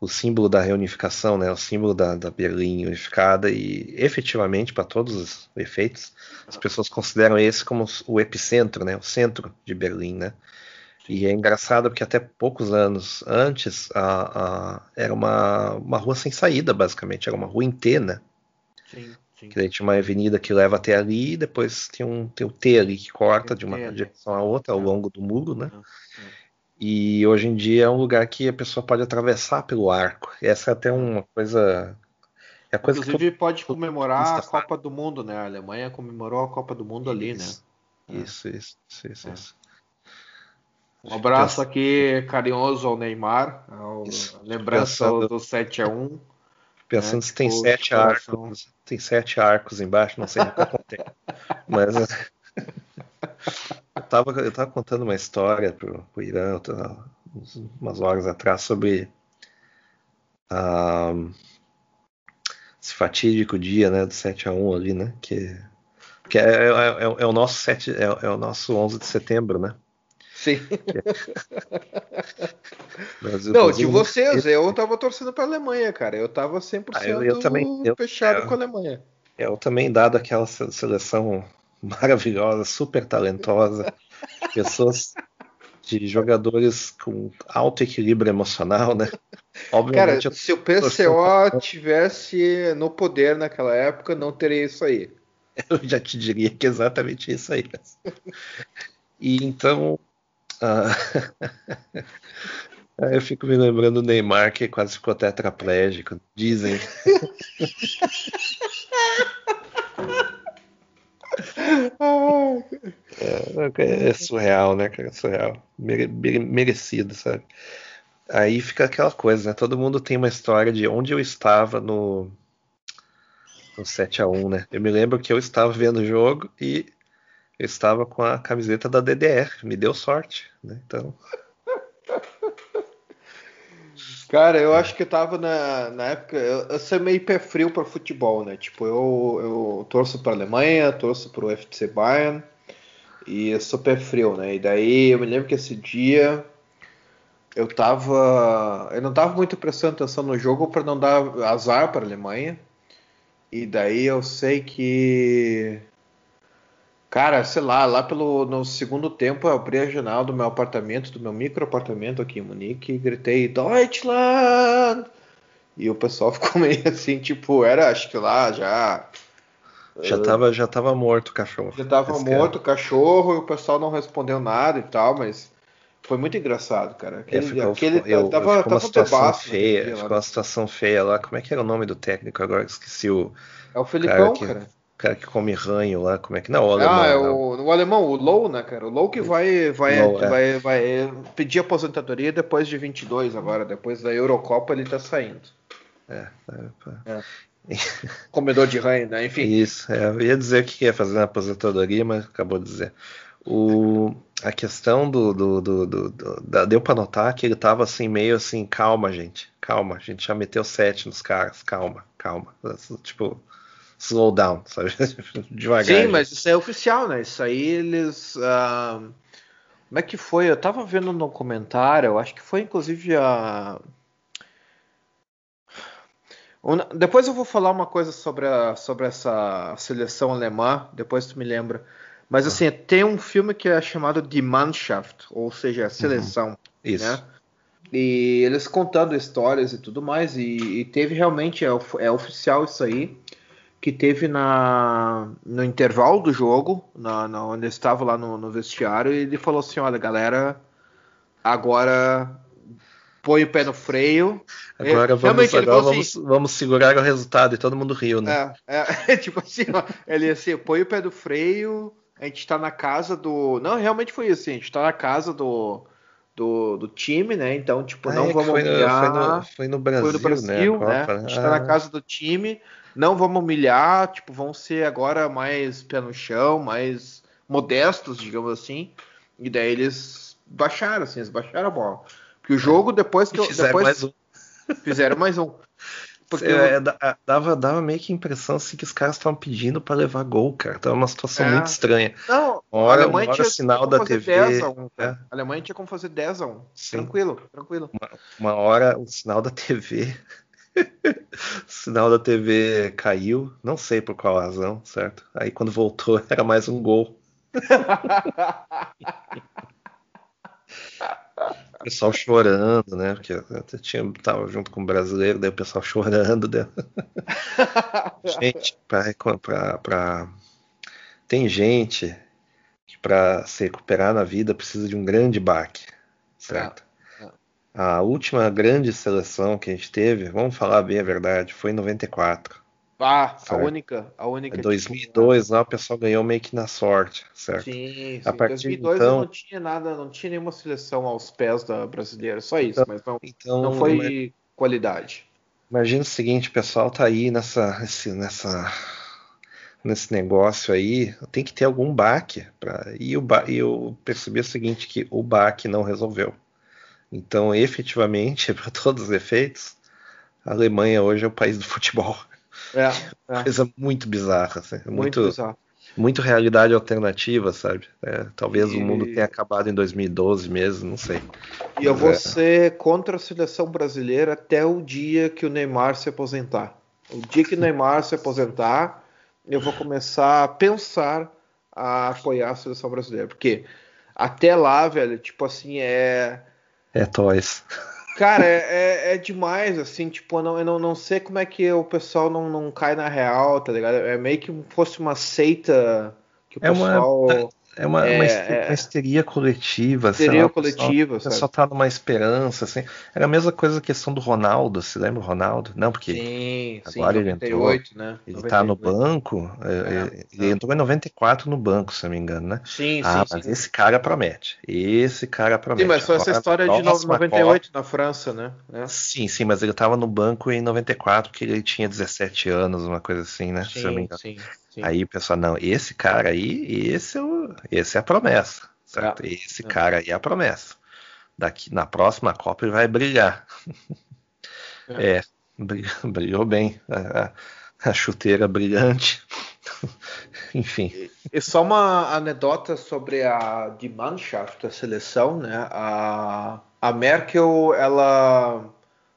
o símbolo da reunificação, né, o símbolo da, da Berlim unificada e efetivamente para todos os efeitos as pessoas consideram esse como o epicentro, né, o centro de Berlim, né. E é engraçado porque até poucos anos antes a, a, era uma, uma rua sem saída, basicamente, era uma rua em T, né? Sim, sim. Que daí tinha uma avenida que leva até ali e depois tem um tem o T ali que corta de uma direção a outra ao longo do muro, né? É. E hoje em dia é um lugar que a pessoa pode atravessar pelo arco. Essa é até uma coisa. É coisa Inclusive pode comemorar a Copa do Mundo, né? A Alemanha comemorou a Copa do Mundo ali, né? Isso, isso, isso, isso. É. isso. Um abraço aqui carinhoso ao Neymar, ao lembrança Pensando... do 7 a 1 Pensando né? se tem sete arcos. Tem sete arcos embaixo, não sei o que acontece. Mas [laughs] eu tava, eu tava contando uma história pro, pro Irã tava, umas horas atrás sobre uh, esse fatídico dia né, do 7 a 1 ali, né? Que, que é, é, é, é o nosso 7, é, é, o nosso 11 de setembro, né? Sim. [laughs] Não, de vocês, eu tava torcendo pra Alemanha, cara. Eu tava 100% ah, eu, eu também, eu, fechado com a Alemanha. Eu também, dado aquela seleção [laughs] maravilhosa, super talentosa, [laughs] pessoas de jogadores com alto equilíbrio emocional, né? Obviamente, Cara, se o PCO tivesse no poder naquela época, não teria isso aí. Eu já te diria que é exatamente isso aí. E então. [laughs] Uh... eu fico me lembrando do Neymar que quase ficou tetraplégico. Dizem. [laughs] É, é, surreal, né, cara? É surreal. Mere, merecido, sabe? Aí fica aquela coisa, né? Todo mundo tem uma história de onde eu estava no, no 7 a 1 né? Eu me lembro que eu estava vendo o jogo e estava com a camiseta da DDR. Me deu sorte, né? Então. Cara, eu acho que eu tava na, na época. Eu, eu sou meio pé frio para futebol, né? Tipo, eu, eu torço para Alemanha, torço para o FC Bayern e eu sou pé frio, né? E daí eu me lembro que esse dia eu tava. Eu não tava muito prestando atenção no jogo para não dar azar para a Alemanha. E daí eu sei que Cara, sei lá, lá pelo no segundo tempo eu abri a janela do meu apartamento, do meu micro apartamento aqui em Munique e gritei Deutschland! E o pessoal [laughs] ficou meio assim, tipo, era acho que lá já já uh, tava, já tava morto o cachorro. Já tava Esse morto o cachorro e o pessoal não respondeu nada e tal, mas foi muito engraçado, cara. Aquele, é, ficou, aquele eu, tava, ficou uma situação feia, ficou uma situação feia lá. Como é que era o nome do técnico agora? Esqueci o. É o Felipão, cara. Que, cara cara que come ranho lá, como é que não? O alemão, ah, é o, o alemão, o Low, né, cara? O Low que vai, vai, Low, é. vai, vai pedir aposentadoria depois de 22 agora, depois da Eurocopa ele tá saindo. É, é, é. Comedor de ranho, né? Enfim. Isso, é, eu ia dizer que ia fazer na aposentadoria, mas acabou de dizer. O, a questão do, do, do, do, do da, deu para notar que ele tava assim meio assim, calma, gente, calma, a gente já meteu sete nos caras, calma, calma, tipo, slow down, sabe? [laughs] Devagar. Sim, mas isso é oficial, né? Isso aí eles. Uh... Como é que foi? Eu tava vendo no comentário, eu acho que foi inclusive a. Depois eu vou falar uma coisa sobre, a, sobre essa seleção alemã, depois tu me lembra. Mas ah. assim, tem um filme que é chamado Die Mannschaft, ou seja, a seleção. Uhum. Isso. Né? E eles contando histórias e tudo mais, e, e teve realmente, é, é oficial isso aí que teve na, no intervalo do jogo, na, na onde estava lá no, no, vestiário, e ele falou assim: olha, galera, agora põe o pé no freio. Agora, vamos, agora vamos, assim, vamos, segurar o resultado e todo mundo riu, né? É, é [laughs] tipo assim, ó, ele assim, põe o pé do freio, a gente tá na casa do. Não, realmente foi assim, a gente tá na casa do. Do, do time, né? Então, tipo, ah, não é vamos foi. No, foi, no, foi no Brasil, foi no Brasil né? né? A gente ah. tá na ah. casa do time, não vamos humilhar, tipo, vão ser agora mais pé no chão, mais modestos, digamos assim. E daí eles baixaram, assim, eles baixaram a bola. Porque o jogo, depois que. Fizeram depois, mais um. [laughs] Fizeram mais um. Porque é, dava, dava meio que a impressão assim, que os caras estavam pedindo para levar gol, cara. Tava uma situação é. muito estranha. Não, uma hora, a Alemanha uma hora tinha sinal da TV. 10 a 1, é. A Alemanha tinha como fazer 10 a 1. Sim. Tranquilo, tranquilo. Uma, uma hora o sinal da TV. [laughs] sinal da TV caiu, não sei por qual razão, certo? Aí quando voltou [laughs] era mais um gol. O pessoal chorando, né? Porque eu tinha, tava junto com o brasileiro, daí o pessoal chorando. Daí... [laughs] gente, pra, pra, pra, tem gente que para se recuperar na vida precisa de um grande baque, certo? É. A última grande seleção que a gente teve, vamos falar bem a verdade, foi em 94. Ah, certo. a única, a única. Em 2002 lá o pessoal ganhou meio que na sorte, certo? Sim, sim. A partir 2002 então... não tinha nada, não tinha nenhuma seleção aos pés da brasileira, só isso, então, mas não, então, não foi mas... qualidade. Imagina o seguinte, o pessoal tá aí nessa, nesse, nessa, nesse negócio aí, tem que ter algum baque para e, o ba... eu percebi o seguinte que o baque não resolveu. Então, efetivamente, [laughs] para todos os efeitos, a Alemanha hoje é o país do futebol. É, é. Coisa muito bizarra, assim. muito, muito bizarro. Muito realidade alternativa, sabe? É, talvez e... o mundo tenha acabado em 2012 mesmo, não sei. E eu vou é... ser contra a seleção brasileira até o dia que o Neymar se aposentar. O dia que o Neymar se aposentar, eu vou começar a pensar a apoiar a seleção brasileira. Porque até lá, velho, tipo assim, é. É toys. Cara, é, é, é, demais, assim, tipo, eu não, eu não, não sei como é que o pessoal não, não cai na real, tá ligado? É meio que fosse uma seita que o é pessoal. Uma, é uma, é, uma, uma histeria coletiva. Histeria lá, coletiva. Só, só tá numa esperança, assim. Era a mesma coisa a questão do Ronaldo, se lembra o Ronaldo? Não, porque sim, agora sim, ele 98, entrou. Né? Ele 98. tá no banco. É, é, ele é. entrou em 94 no banco, se não me engano, né? Sim, ah, sim. mas sim. esse cara promete. Esse cara promete. Sim, mas foi essa história de 98 Copa, na França, né? É. Sim, sim, mas ele tava no banco em 94, porque ele tinha 17 anos, uma coisa assim, né? Sim, se não me engano. Sim. Sim. Aí o pessoal, não, esse cara aí, esse é, o, esse é a promessa, certo? É. Esse é. cara aí é a promessa. Daqui na próxima Copa ele vai brilhar. É, é [laughs] brilhou bem. A, a, chuteira brilhante. [laughs] Enfim. E, e, só uma anedota sobre a de Mannschaft, a seleção, né? A, a Merkel, ela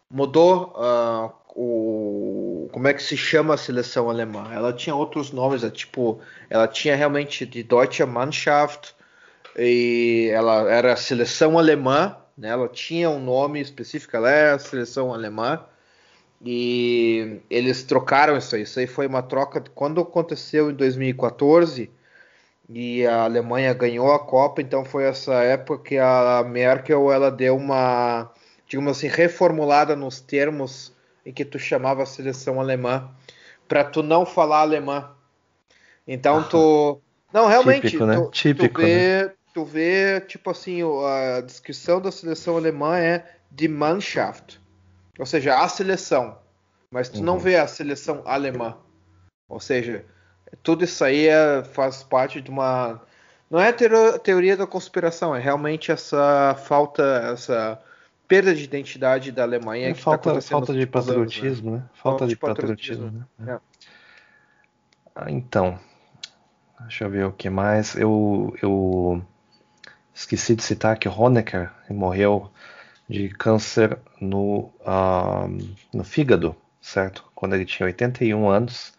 mudou uh, o como é que se chama a seleção alemã? Ela tinha outros nomes, é, tipo, ela tinha realmente de Deutsche Mannschaft e ela era a seleção alemã, né? Ela tinha um nome específico, ela é a seleção alemã. E eles trocaram isso aí. Isso aí foi uma troca quando aconteceu em 2014 e a Alemanha ganhou a Copa, então foi essa época que a Merkel ela deu uma, digamos assim, reformulada nos termos em que tu chamava a seleção alemã para tu não falar alemã. Então tu não realmente Típico, né? tu, Típico, tu vê, né? tu vê tipo assim a descrição da seleção alemã é de Mannschaft, ou seja, a seleção, mas tu uhum. não vê a seleção alemã. Ou seja, tudo isso aí é, faz parte de uma não é teoria da conspiração, é realmente essa falta, essa perda de identidade da Alemanha. É, que falta, tá falta de patriotismo, anos, né? né? Falta, falta de, de patriotismo, patriotismo né? É. Ah, então, deixa eu ver o que mais. Eu, eu esqueci de citar que Honecker morreu de câncer no, uh, no fígado, certo? Quando ele tinha 81 anos,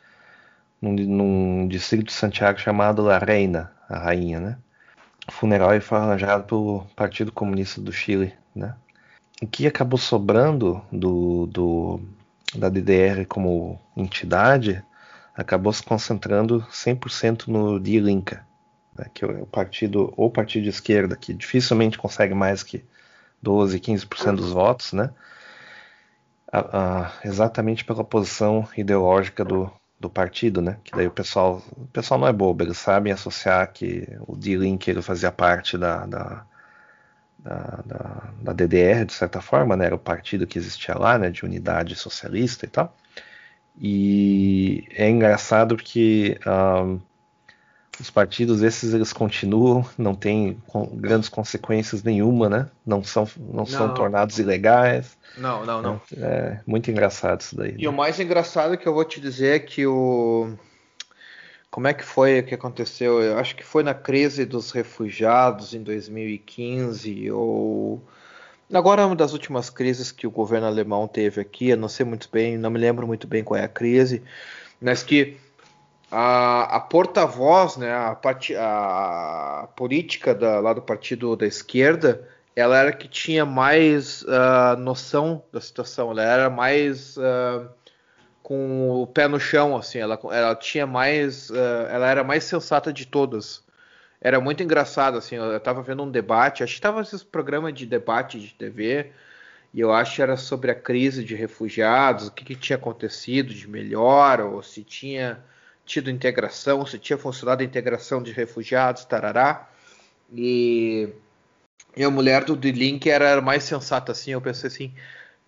num, num distrito de Santiago chamado La Reina, a rainha, né? O funeral foi arranjado pelo Partido Comunista do Chile, né? O que acabou sobrando do, do, da DDR como entidade acabou se concentrando 100% no Die Linke, né, que é o partido ou partido de esquerda que dificilmente consegue mais que 12, 15% dos votos, né? A, a, exatamente pela posição ideológica do, do partido, né? Que daí o pessoal, o pessoal não é bobo, eles sabem associar que o Die Linke ele fazia parte da, da, da, da, da DDR de certa forma, né? Era o partido que existia lá, né? De unidade socialista e tal. E é engraçado porque um, os partidos esses eles continuam, não tem grandes consequências nenhuma, né? Não são, não, não. são tornados ilegais. Não, não, não. É, é muito engraçado isso daí. E né? o mais engraçado que eu vou te dizer é que o como é que foi que aconteceu? Eu acho que foi na crise dos refugiados em 2015 ou Agora, uma das últimas crises que o governo alemão teve aqui, eu não sei muito bem, não me lembro muito bem qual é a crise, mas que a, a porta-voz, né, a, a, política da, lá do partido da esquerda, ela era que tinha mais uh, noção da situação, ela era mais uh, com o pé no chão, assim, ela, ela tinha mais, uh, ela era mais sensata de todas era muito engraçado, assim, eu estava vendo um debate, acho que estava esses programas de debate de TV, e eu acho que era sobre a crise de refugiados, o que, que tinha acontecido de melhor, ou se tinha tido integração, se tinha funcionado a integração de refugiados, tarará. E, e a mulher do D-Link era mais sensata assim, eu pensei assim,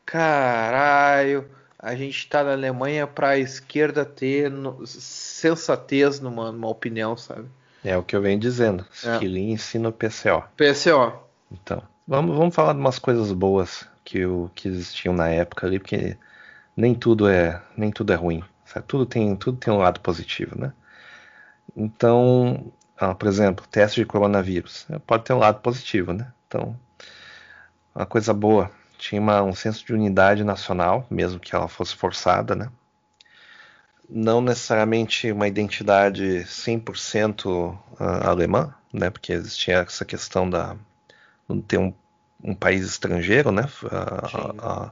caralho, a gente está na Alemanha para a esquerda ter no, sensatez numa, numa opinião, sabe? É o que eu venho dizendo. Skilling é. ensina o PCO. PCO. Então, vamos, vamos falar de umas coisas boas que, o, que existiam na época ali, porque nem tudo é, nem tudo é ruim. Sabe? Tudo, tem, tudo tem um lado positivo, né? Então, ah, por exemplo, teste de coronavírus. Pode ter um lado positivo, né? Então, uma coisa boa. Tinha uma, um senso de unidade nacional, mesmo que ela fosse forçada, né? não necessariamente uma identidade 100% ah, alemã, né, porque existia essa questão da não ter um, um país estrangeiro, né, a, a,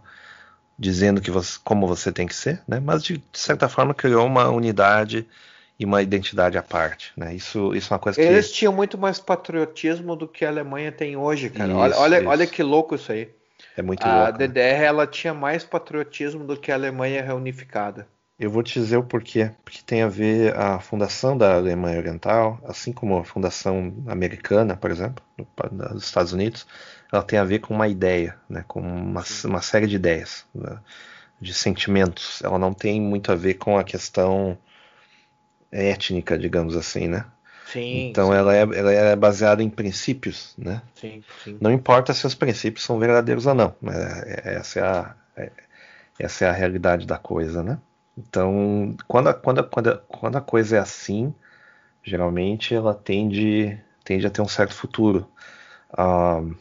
dizendo que você, como você tem que ser, né, mas de, de, certa forma criou uma unidade e uma identidade à parte, né, isso, isso é uma coisa que... Eles tinham muito mais patriotismo do que a Alemanha tem hoje, cara, isso, olha, olha, olha que louco isso aí. É muito a louco. DDR, né? ela tinha mais patriotismo do que a Alemanha reunificada. Eu vou te dizer o porquê. Porque tem a ver a fundação da Alemanha Oriental, assim como a fundação americana, por exemplo, dos Estados Unidos, ela tem a ver com uma ideia, né, com uma, uma série de ideias, né, de sentimentos. Ela não tem muito a ver com a questão étnica, digamos assim, né? Sim, então sim. Ela, é, ela é baseada em princípios, né? Sim, sim. Não importa se os princípios são verdadeiros ou não, mas é, é, essa é a, é, essa é a realidade da coisa, né? Então, quando a, quando, a, quando, a, quando a coisa é assim, geralmente ela tende, tende a ter um certo futuro uh,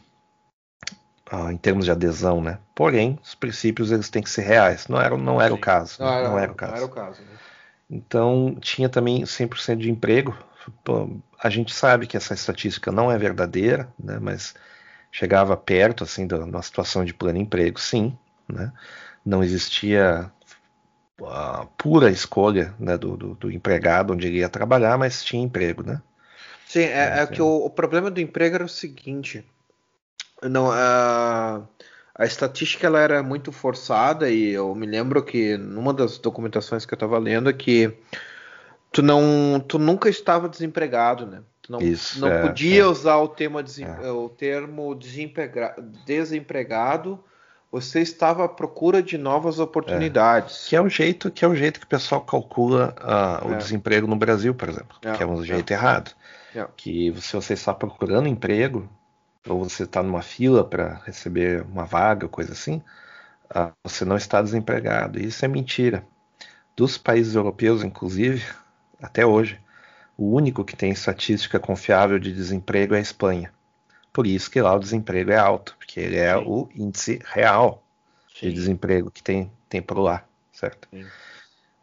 uh, em termos de adesão, né? Porém, os princípios eles têm que ser reais. Não era, não era o caso. Não, né? não, era, o caso. Era o caso né? Então, tinha também 100% de emprego. A gente sabe que essa estatística não é verdadeira, né? Mas chegava perto, assim, de uma situação de pleno emprego, sim, né? Não existia a pura escolha né, do, do, do, empregado onde ele ia trabalhar, mas tinha emprego, né? Sim, é, é que o, o, problema do emprego era o seguinte, não a, a estatística ela era muito forçada e eu me lembro que numa das documentações que eu estava lendo é que tu não tu nunca estava desempregado, né? Tu não, Isso, não é, podia é. usar o, tema desem, É. o termo desempregado você estava à procura de novas oportunidades. Que é o jeito que é o jeito que o pessoal calcula uh, o É. desemprego no Brasil, por exemplo, É, que é um é. jeito errado. É. Que se você está procurando emprego ou você está numa fila para receber uma vaga, coisa assim, ah, você não está desempregado. Isso é mentira. Dos países europeus, inclusive, até hoje, o único que tem estatística confiável de desemprego é a Espanha. Por isso que lá o desemprego é alto, porque ele é Sim. o índice real de Sim. desemprego que tem, tem por lá, certo? Sim.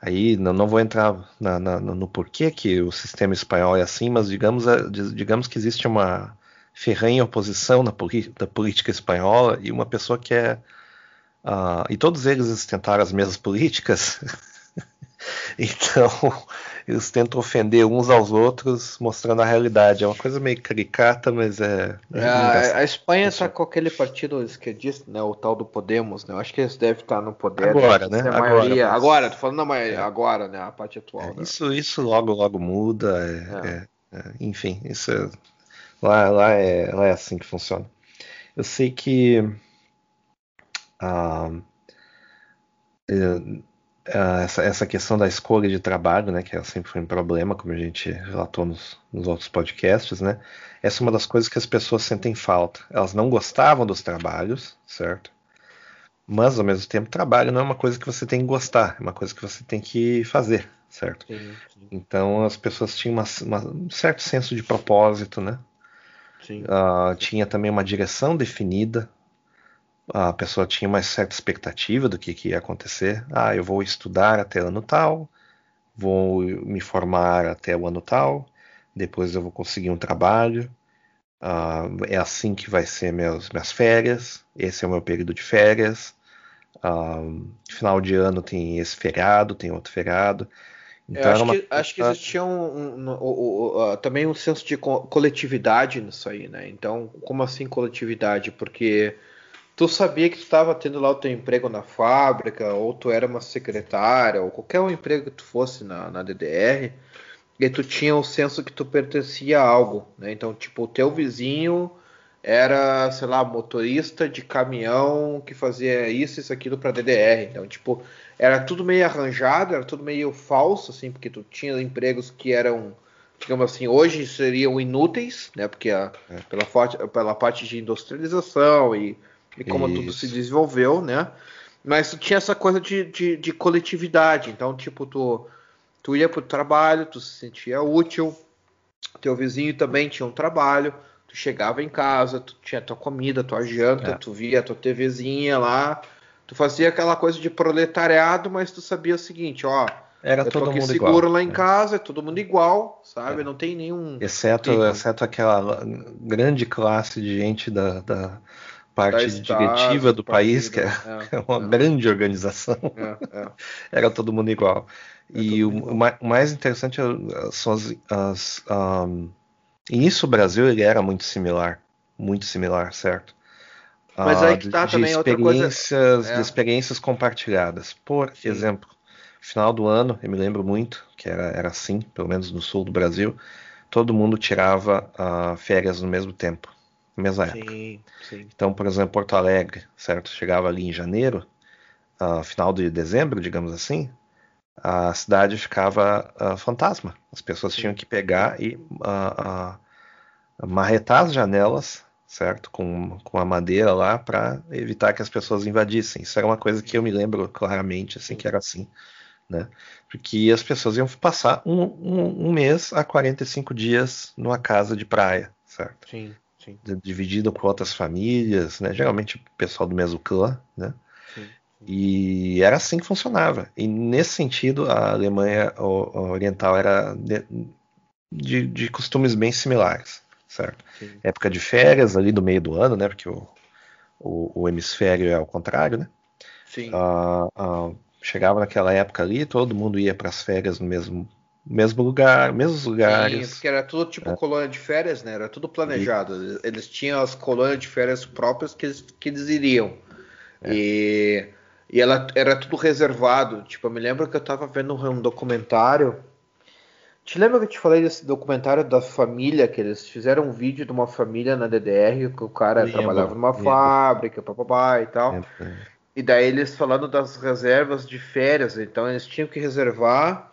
Aí não, não vou entrar na- na- no porquê que o sistema espanhol é assim, mas digamos, di- digamos que existe uma ferrenha oposição na da política espanhola e uma pessoa que é. ah, e todos eles tentaram as mesmas políticas. [laughs] [laughs] Então, eles tentam ofender uns aos outros, mostrando a realidade. É uma coisa meio caricata, mas é. é a, a, Espanha está com aquele partido esquerdista, né? O tal do Podemos, né? Eu acho que eles devem estar no poder. Agora, né? A maioria. Agora, mas... agora, tô falando da maioria, é. agora, né? A parte atual. É, né? isso, isso logo, logo muda. É, é. enfim, isso lá, lá, é, lá é assim que funciona. Eu sei que. Ah, uh, essa, essa questão da escolha de trabalho, né, que sempre foi um problema, como a gente relatou nos, nos outros podcasts, né, essa é uma das coisas que as pessoas sentem falta. Elas não gostavam dos trabalhos, certo? Mas, ao mesmo tempo, trabalho não é uma coisa que você tem que gostar, é uma coisa que você tem que fazer, certo? Sim, sim. Então, as pessoas tinham uma, uma, um certo senso de propósito, né? Sim, uh, tinha também uma direção definida, a pessoa tinha uma certa expectativa do que, que ia acontecer. Ah, eu vou estudar até ano tal, vou me formar até o ano tal, depois eu vou conseguir um trabalho. Ah, é assim que vai ser meus, minhas férias. Esse é o meu período de férias. Ah, final de ano tem esse feriado, tem outro feriado. Então, acho, uma... que, acho, que, existia um, um, um, também um senso de coletividade nisso aí, né? Então, como assim coletividade? Porque tu sabia que tu estava tendo lá o teu emprego na fábrica, ou tu era uma secretária, ou qualquer um emprego que tu fosse na, na DDR, e tu tinha o senso que tu pertencia a algo, né? Então, tipo, o teu vizinho era, sei lá, motorista de caminhão que fazia isso, isso, aquilo para DDR. Então, tipo, era tudo meio arranjado, era tudo meio falso, assim, porque tu tinha empregos que eram, digamos assim, hoje seriam inúteis, né? Porque a, é. pela, pela parte de industrialização e e como Isso. tudo se desenvolveu, né? Mas tu tinha essa coisa de, de, de, coletividade. Então, tipo, tu, tu ia pro trabalho, tu se sentia útil, teu vizinho também tinha um trabalho, tu chegava em casa, tu tinha tua comida, tua janta, é. tu via tua TVzinha lá, tu fazia aquela coisa de proletariado, mas tu sabia o seguinte, ó, era eu todo mundo seguro igual. lá em é. casa, é todo mundo igual, sabe? É. Não tem nenhum. Exceto, exceto aquela grande classe de gente da, da parte diretiva do país, que é, é, [laughs] é uma é. grande organização, é, é. [laughs] era todo mundo igual. e o, o, mais interessante são as. as um, isso o Brasil ele era muito similar, muito similar, certo? Mas aí que tá de, também experiências, outra coisa. De experiências compartilhadas. Por Sim. exemplo, final do ano, eu me lembro muito que era, era assim, pelo menos no sul do Brasil, todo mundo tirava uh, férias no mesmo tempo mesma época. Sim, sim. Então, por exemplo, Porto Alegre, certo? Chegava ali em janeiro, uh, final de dezembro, digamos assim, a cidade ficava uh, fantasma. As pessoas tinham que pegar e uh, marretar as janelas, certo? Com, com a madeira lá para evitar que as pessoas invadissem. Isso era uma coisa que eu me lembro claramente, assim, que era assim. Né? Porque as pessoas iam passar um, um, um mês a 45 dias numa casa de praia, certo? Sim dividido por outras famílias, né? Geralmente o pessoal do mesmo clã, né? Sim, sim. E era assim que funcionava. E nesse sentido, a Alemanha Oriental era de, de, de costumes bem similares, certo? Sim. Época de férias ali do meio do ano, né? Porque o, o, o hemisfério é ao contrário, né? Sim. Uh, uh, chegava naquela época ali, todo mundo ia para as férias no mesmo mesmo lugar, mesmos lugares. Sim, porque era tudo tipo é. colônia de férias, né? Era tudo planejado. E... Eles tinham as colônias de férias próprias que eles, que eles iriam. É. E, e ela era tudo reservado. Tipo, eu me lembro que eu tava vendo um documentário. Te lembra que eu te falei desse documentário da família, que eles fizeram um vídeo de uma família na DDR, que o cara lembro, trabalhava numa lembro. fábrica, papapá e tal. Lembro. E daí eles falando das reservas de férias, então eles tinham que reservar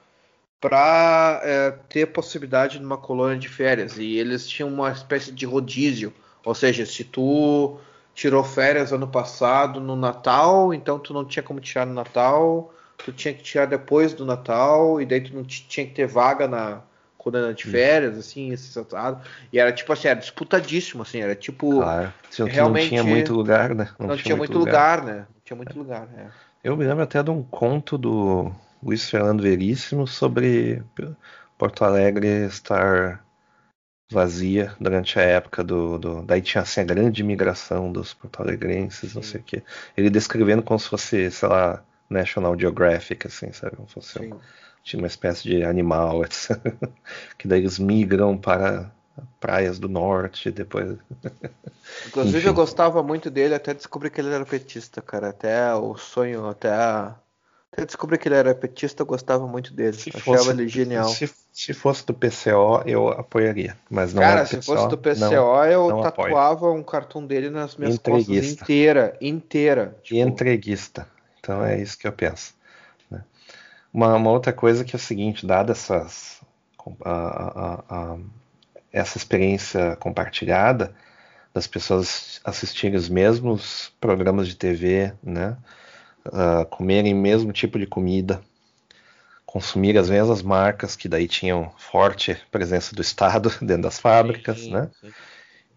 para é, ter possibilidade de uma colônia de férias. E eles tinham uma espécie de rodízio. Ou seja, se tu tirou férias ano passado no Natal, então tu não tinha como tirar no Natal, tu tinha que tirar depois do Natal, e daí tu não tinha que ter vaga na colônia de férias, assim, esse tratado. E era tipo assim, era disputadíssimo, assim, era tipo. Claro. realmente, não tinha muito lugar, né? Não, não tinha, tinha, muito lugar, lugar, né? Não tinha muito lugar, é. Eu me lembro até de um conto do Luiz Fernando Veríssimo sobre Porto Alegre estar vazia durante a época do, do daí tinha assim, a grande migração dos porto-alegrenses, não sei o quê. Ele descrevendo como se fosse, sei lá, National Geographic, assim, sabe? Como fosse um, tinha uma espécie de animal, [laughs] etc. que daí eles migram para praias do norte, depois. [laughs] Inclusive Enfim. eu gostava muito dele até descobrir que ele era petista, cara. Até o sonho, até até descobrir que ele era petista, eu gostava muito dele. Se Achava fosse, ele genial. Se, se, fosse do PCO, eu apoiaria. Mas não Cara, é se PCO, fosse do PCO, não, eu não tatuava um cartoon dele nas minhas costas inteira, inteira. Tipo... Entreguista. Então é isso que eu penso. Né? Uma, uma, outra coisa que é o seguinte, dada essas, a, a, a, essa experiência compartilhada das pessoas assistirem os mesmos programas de TV, né? Uh, comerem o mesmo tipo de comida, consumir as mesmas marcas que daí tinham forte presença do Estado [laughs] dentro das fábricas, sim, né? Sim.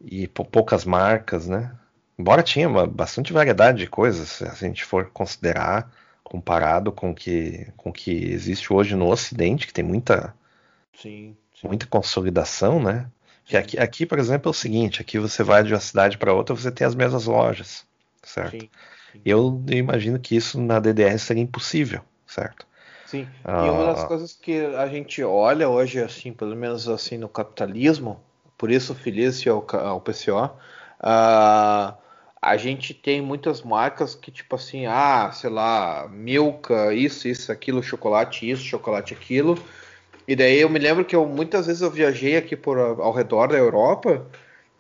E poucas marcas, né? Embora tinha uma bastante variedade de coisas, se a gente for considerar comparado com que, com o que existe hoje no Ocidente, que tem muita, sim, muita consolidação, né? Que aqui, aqui, por exemplo, é o seguinte: aqui você vai de uma cidade para outra, você tem as mesmas lojas, certo? Sim. Eu imagino que isso na DDR seria impossível, certo? Sim. Ah, e uma das coisas que a gente olha hoje, assim, pelo menos assim no capitalismo, por isso feliz ao, ao PCO, ah, a gente tem muitas marcas que tipo assim, ah, sei lá, Milka, isso, isso, aquilo, chocolate, isso, chocolate, aquilo. E daí eu me lembro que eu muitas vezes eu viajei aqui por ao redor da Europa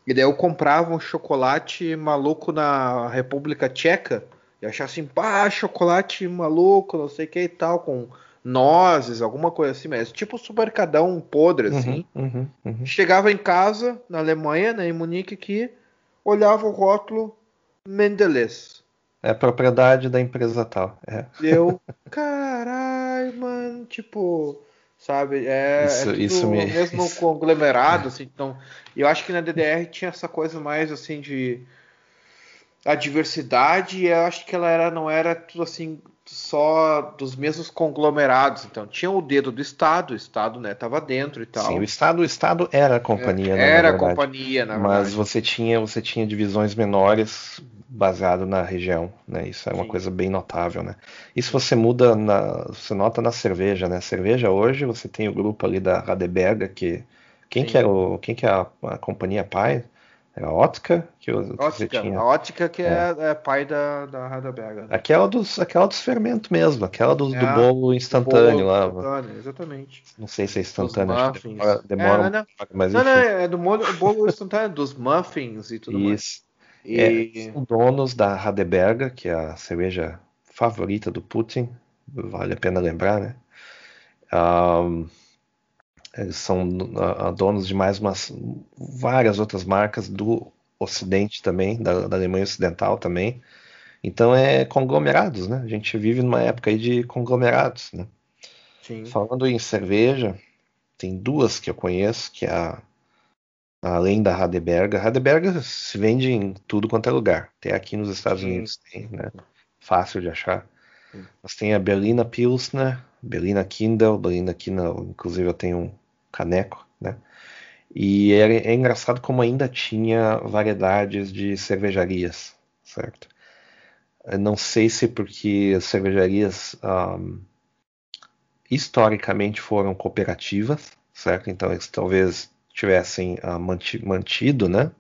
e daí eu comprava um chocolate maluco na República Tcheca. E achava assim, pá, chocolate maluco, não sei o que e tal, com nozes, alguma coisa assim, mas tipo supercadão podre, uhum, assim. Uhum, uhum. Chegava em casa, na Alemanha, né, em Munique aqui, olhava o rótulo Mendelez. É propriedade da empresa tal. É. Eu, [laughs] caralho, mano, tipo, sabe? É, isso, é isso me... mesmo isso... [laughs] conglomerado, assim. Então, eu acho que na DDR tinha essa coisa mais assim de a diversidade. E eu acho que ela era não era tudo assim só dos mesmos conglomerados. Então, tinha o dedo do Estado, o Estado, né, tava dentro e tal. Sim, o Estado, o Estado era a companhia, é, Era a companhia, na verdade. Mas você tinha, você tinha divisões menores baseado na região, né? Isso é uma Sim. coisa bem notável, né? Isso você muda na, você nota na cerveja, né? Cerveja hoje você tem o grupo ali da Radeberga que quem Sim. que era o, quem que é a, a companhia pai? Era a Ótica que, você tinha. A Ótica que é, é, é pai da, da Radeberga. Né? Aquela dos, aquela dos fermentos mesmo, aquela do, é, do bolo instantâneo bolo lá. Instantâneo, exatamente. Não sei se é instantâneo, acho que demora, demora é, não, um mas não, não, é do bolo instantâneo, dos muffins e tudo Isso. mais. E... É, são donos da Radeberga, que é a cerveja favorita do Putin, vale a pena lembrar, né? Um, eles são donos de mais umas várias outras marcas do Ocidente também, da, da, Alemanha Ocidental também. Então é conglomerados, né? A gente vive numa época aí de conglomerados, né? Sim. Falando em cerveja, tem duas que eu conheço, que é a além da Radeberga. Radeberga se vende em tudo quanto é lugar. Até aqui nos Estados Sim. Unidos tem, né? Fácil de achar. Sim. Mas tem a Berlina Pilsner, Berlina Kindle, Berlina Kindle, inclusive eu tenho um caneco, né? E é, é engraçado como ainda tinha variedades de cervejarias, certo? Eu não sei se porque as cervejarias um, historicamente foram cooperativas, certo? Então eles talvez tivessem uh, mantido, né?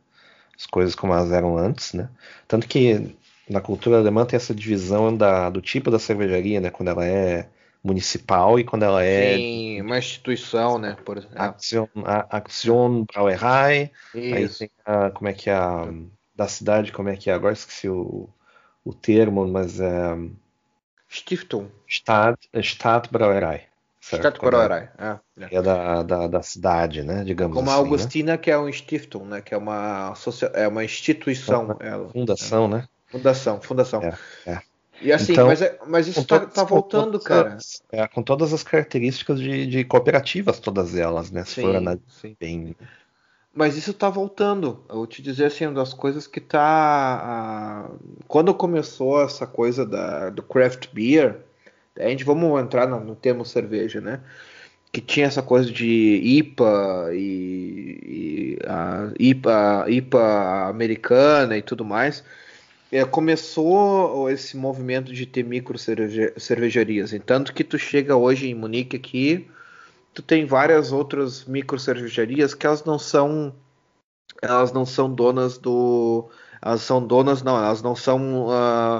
As coisas como elas eram antes, né? Tanto que na cultura alemã tem essa divisão da, do tipo da cervejaria, né? Quando ela é municipal e quando ela é Sim, uma instituição, né? Por. É. Action, Action Brauerei. Aí tem a, como é que é a da cidade, como é que é? Agora esqueci o, o termo, mas é Stiftung. Stadt, Stadt Brauerei. Stadtbrauerei, é. é. é da, da, da, cidade, né? Digamos Como assim, a Augustina, né? que é um Stiftung, né? Que é uma, é uma instituição. É uma fundação, é. né? Fundação, fundação. É, é. E assim, então, mas, é, mas isso está tá voltando, cara. É, com todas as características de, de cooperativas, todas elas, né? Se sim, for analisar bem. Mas isso está voltando. Eu vou te dizer assim, uma das coisas que tá. Quando começou essa coisa da, do craft beer, a gente vamos entrar no, no termo cerveja, né? Que tinha essa coisa de IPA e, e a IPA, IPA americana e tudo mais. É, começou esse movimento de ter micro cervejarias. E tanto que tu chega hoje em Munique aqui, tu tem várias outras micro cervejarias que elas não são elas não são donas do elas são donas não elas não são uh,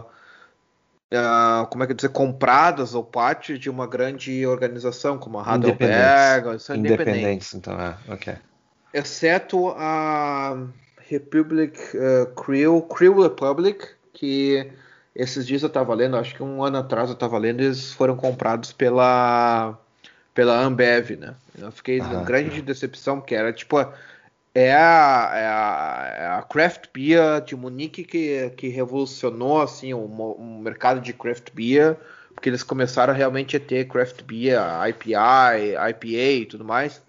uh, como é que dizer compradas ou parte de uma grande organização como a Heidelberg são independentes. independentes então é ok exceto a Republic uh, Crew, Crew Republic, que esses dias eu estava lendo, acho que um ano atrás eu estava lendo, eles foram comprados pela pela Ambev, né? Eu fiquei ah, grande decepção, porque era tipo é a, é a, é a, craft beer de Munique que, que revolucionou assim o, o, mercado de craft beer, porque eles começaram realmente a ter craft beer, IPI, IPA e tudo mais.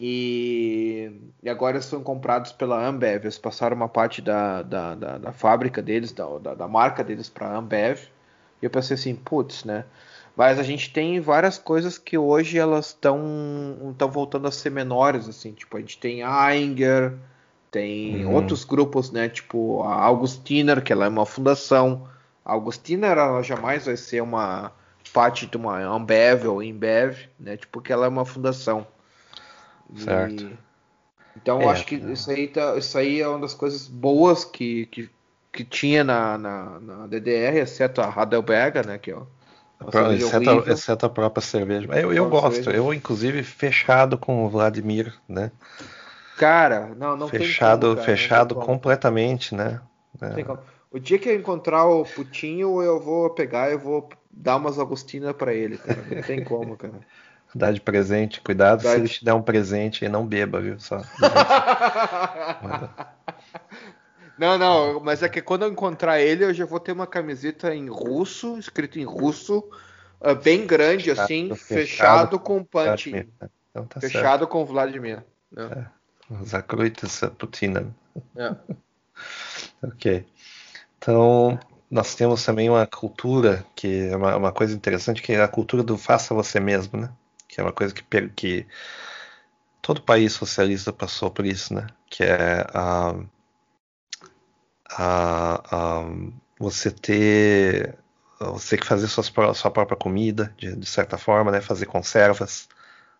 E, e, agora eles foram comprados pela Ambev. Eles passaram uma parte da, da, da, da fábrica deles, da, da, da marca deles para a Ambev. E eu pensei assim, putz, né? Mas a gente tem várias coisas que hoje elas estão estão voltando a ser menores, assim. Tipo, a gente tem a Ainger, tem uhum. outros grupos, né? Tipo a Augustiner, que ela é uma fundação. A Augustiner, ela jamais vai ser uma parte de uma Ambev ou Embev, né? Tipo, que ela é uma fundação. Certo. E, então, é, acho que é. isso, aí tá, isso aí é uma das coisas boas que, que, que tinha na, na, na DDR, exceto a Heidelberger, né? Que é exceto, a, exceto a própria cerveja. Eu, eu gosto, cerveja. eu inclusive fechado com o Vladimir, né? Cara, não, não fechado, tem como, cara, Fechado completamente, né? É. O dia que eu encontrar o Putinho, eu vou pegar e vou dar umas Agustinas para ele, cara. Não tem como, cara. [laughs] [laughs] Dá de presente, cuidado Dá se de... ele te der um presente e não beba, viu? Só. [laughs] não, não, mas é que quando eu encontrar ele, eu já vou ter uma camiseta em russo, escrito em russo, uh, bem grande, fechado, assim, fechado, fechado com punch. Então tá fechado certo. com Vladimir. Né? É. Zakruitas Putina. É. [laughs] ok. Então, nós temos também uma cultura que é uma, uma, coisa interessante, que é a cultura do faça você mesmo, né? Que é uma coisa que, que todo país socialista passou por isso, né? Que é a, a, a você ter você que fazer suas, sua própria comida, de, de, certa forma, né? Fazer conservas,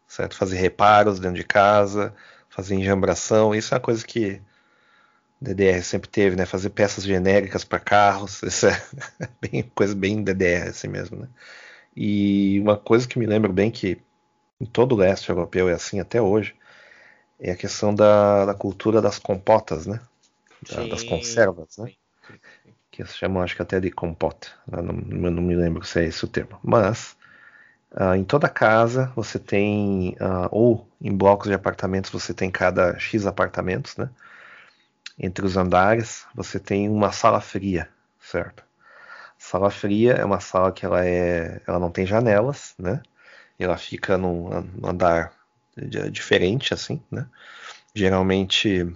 certo? Fazer reparos dentro de casa, fazer enjambração, isso é uma coisa que DDR sempre teve, né? Fazer peças genéricas para carros, [laughs] isso é bem, coisa bem DDR assim mesmo, né? E uma coisa que me lembro bem que em todo o leste europeu é assim até hoje, é a questão da, da cultura das compotas, né? Da, das conservas, né? Que se chamam, acho que até de compota. Não, não, não me lembro se é esse o termo. Mas, uh, em toda casa, você tem, uh, ou em blocos de apartamentos, você tem cada X apartamentos, né? Entre os andares, você tem uma sala fria, certo? Sala fria é uma sala que ela é, ela não tem janelas, né? Ela fica num, andar diferente, assim, né? Geralmente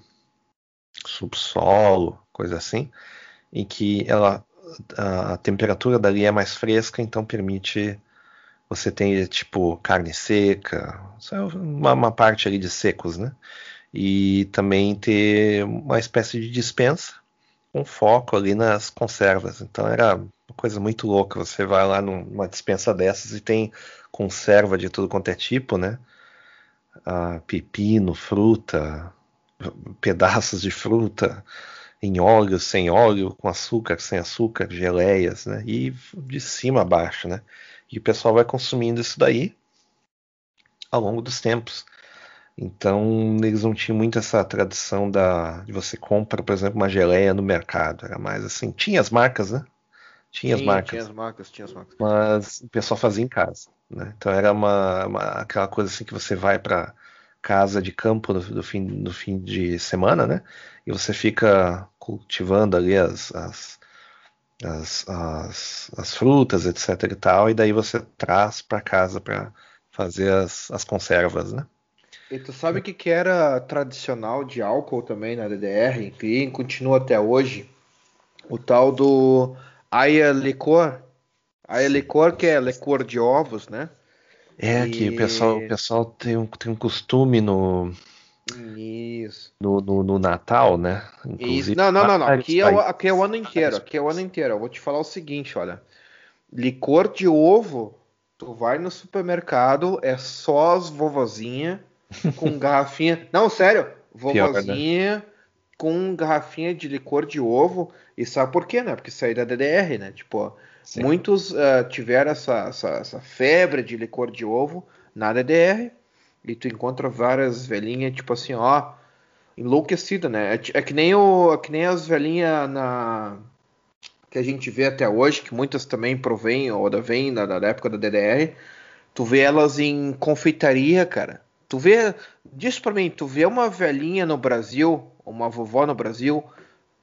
subsolo, coisa assim, em que ela a, temperatura dali é mais fresca, então permite você ter tipo carne seca, uma, uma, parte ali de secos, né? E também ter uma espécie de dispensa com foco ali nas conservas. Então era uma coisa muito louca. Você vai lá numa dispensa dessas e tem conserva de tudo quanto é tipo, né? Ah, pepino, fruta, pedaços de fruta em óleo, sem óleo, com açúcar, sem açúcar, geleias, né? E de cima a baixo, né? E o pessoal vai consumindo isso daí ao longo dos tempos. Então eles não tinham muito essa tradição da de você compra, por exemplo, uma geleia no mercado. Era mais assim, tinha as marcas, né? Tinha Sim, as marcas. Tinha as marcas, tinha as marcas. Mas o pessoal fazia em casa. Né? Então era uma, uma, aquela coisa assim que você vai para casa de campo no, no, fim, no fim de semana, né? E você fica cultivando ali as, as, as, as, as frutas, etc e tal, e daí você traz para casa para fazer as, as conservas, né? E tu sabe o que, que era tradicional de álcool também na DDR, e continua até hoje? O tal do Aya Licor. Aya Licor, que é licor de ovos, né? É, e... que o pessoal, o pessoal tem, um, tem um costume no, Isso. No, no, no Natal, né? Isso. Não, não, não, não. Aqui é, o, aqui é o ano inteiro. Aqui é o ano inteiro. Eu vou te falar o seguinte, olha. Licor de ovo, tu vai no supermercado, é só as vovozinhas com garrafinha. Não, sério, vovozinha né? com garrafinha de licor de ovo. E sabe por quê, né? Porque saiu da DDR, né? Tipo, Sim. muitos uh, tiveram essa, essa, essa febre de licor de ovo na DDR. E tu encontra várias velhinhas, tipo assim, ó, enlouquecida, né? É, é, que nem o, é que nem as velhinhas na que a gente vê até hoje, que muitas também provém ou da vem da, da época da DDR. Tu vê elas em confeitaria, cara. Tu vê, diz para mim, tu vê uma velhinha no Brasil, uma vovó no Brasil,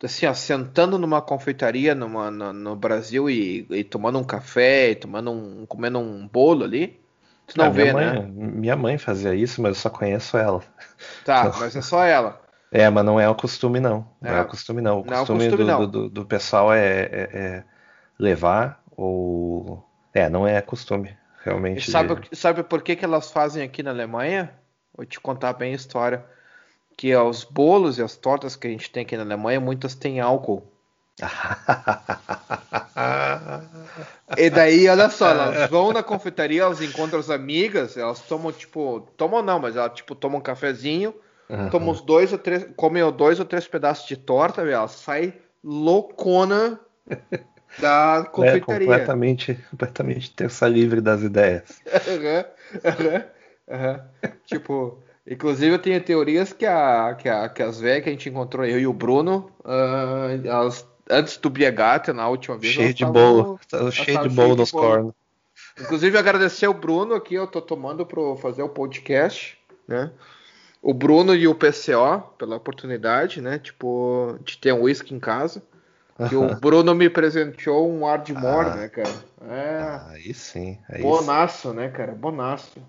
assim, ó, sentando numa confeitaria numa, no, no Brasil e, e, tomando um café, e tomando um, comendo um bolo ali. Tu não ah, vê, minha mãe, né? Minha mãe fazia isso, mas eu só conheço ela. Tá, então... mas é só ela. [laughs] É, mas não é o costume, não. Não é, é o costume, não. O não costume, é o costume do, do, do, do, pessoal é, é, é, levar ou. É, não é costume, realmente. E sabe, sabe por que, que elas fazem aqui na Alemanha? Vou te contar bem a história. Que é os bolos e as tortas que a gente tem aqui na Alemanha, muitas têm álcool. [laughs] e daí, olha só, elas vão na confeitaria, elas encontram as amigas, elas tomam, tipo, tomam não, mas elas, tipo, tomam um cafezinho, uhum. tomam os dois ou três, comem dois ou três pedaços de torta, e elas saem loucona [laughs] da é confeitaria. É completamente, completamente terça livre das ideias. uhum, uhum, uhum. Tipo, inclusive eu tenho teorias que, a, que, a, que as velhas que a gente encontrou, eu e o Bruno, uh, elas antes do Biegata, na última vez. Cheio de bolo. cheio de bolo nos cornos. Inclusive, agradecer o Bruno aqui, eu tô tomando para fazer o podcast, né? O Bruno e o PCO pela oportunidade, né? Tipo, de ter um whisky em casa. E o [laughs] Bruno me presenteou um Ardmore, ah, né, cara? É. Aí sim. Aí bonaço, sim. né, cara? Bonaço.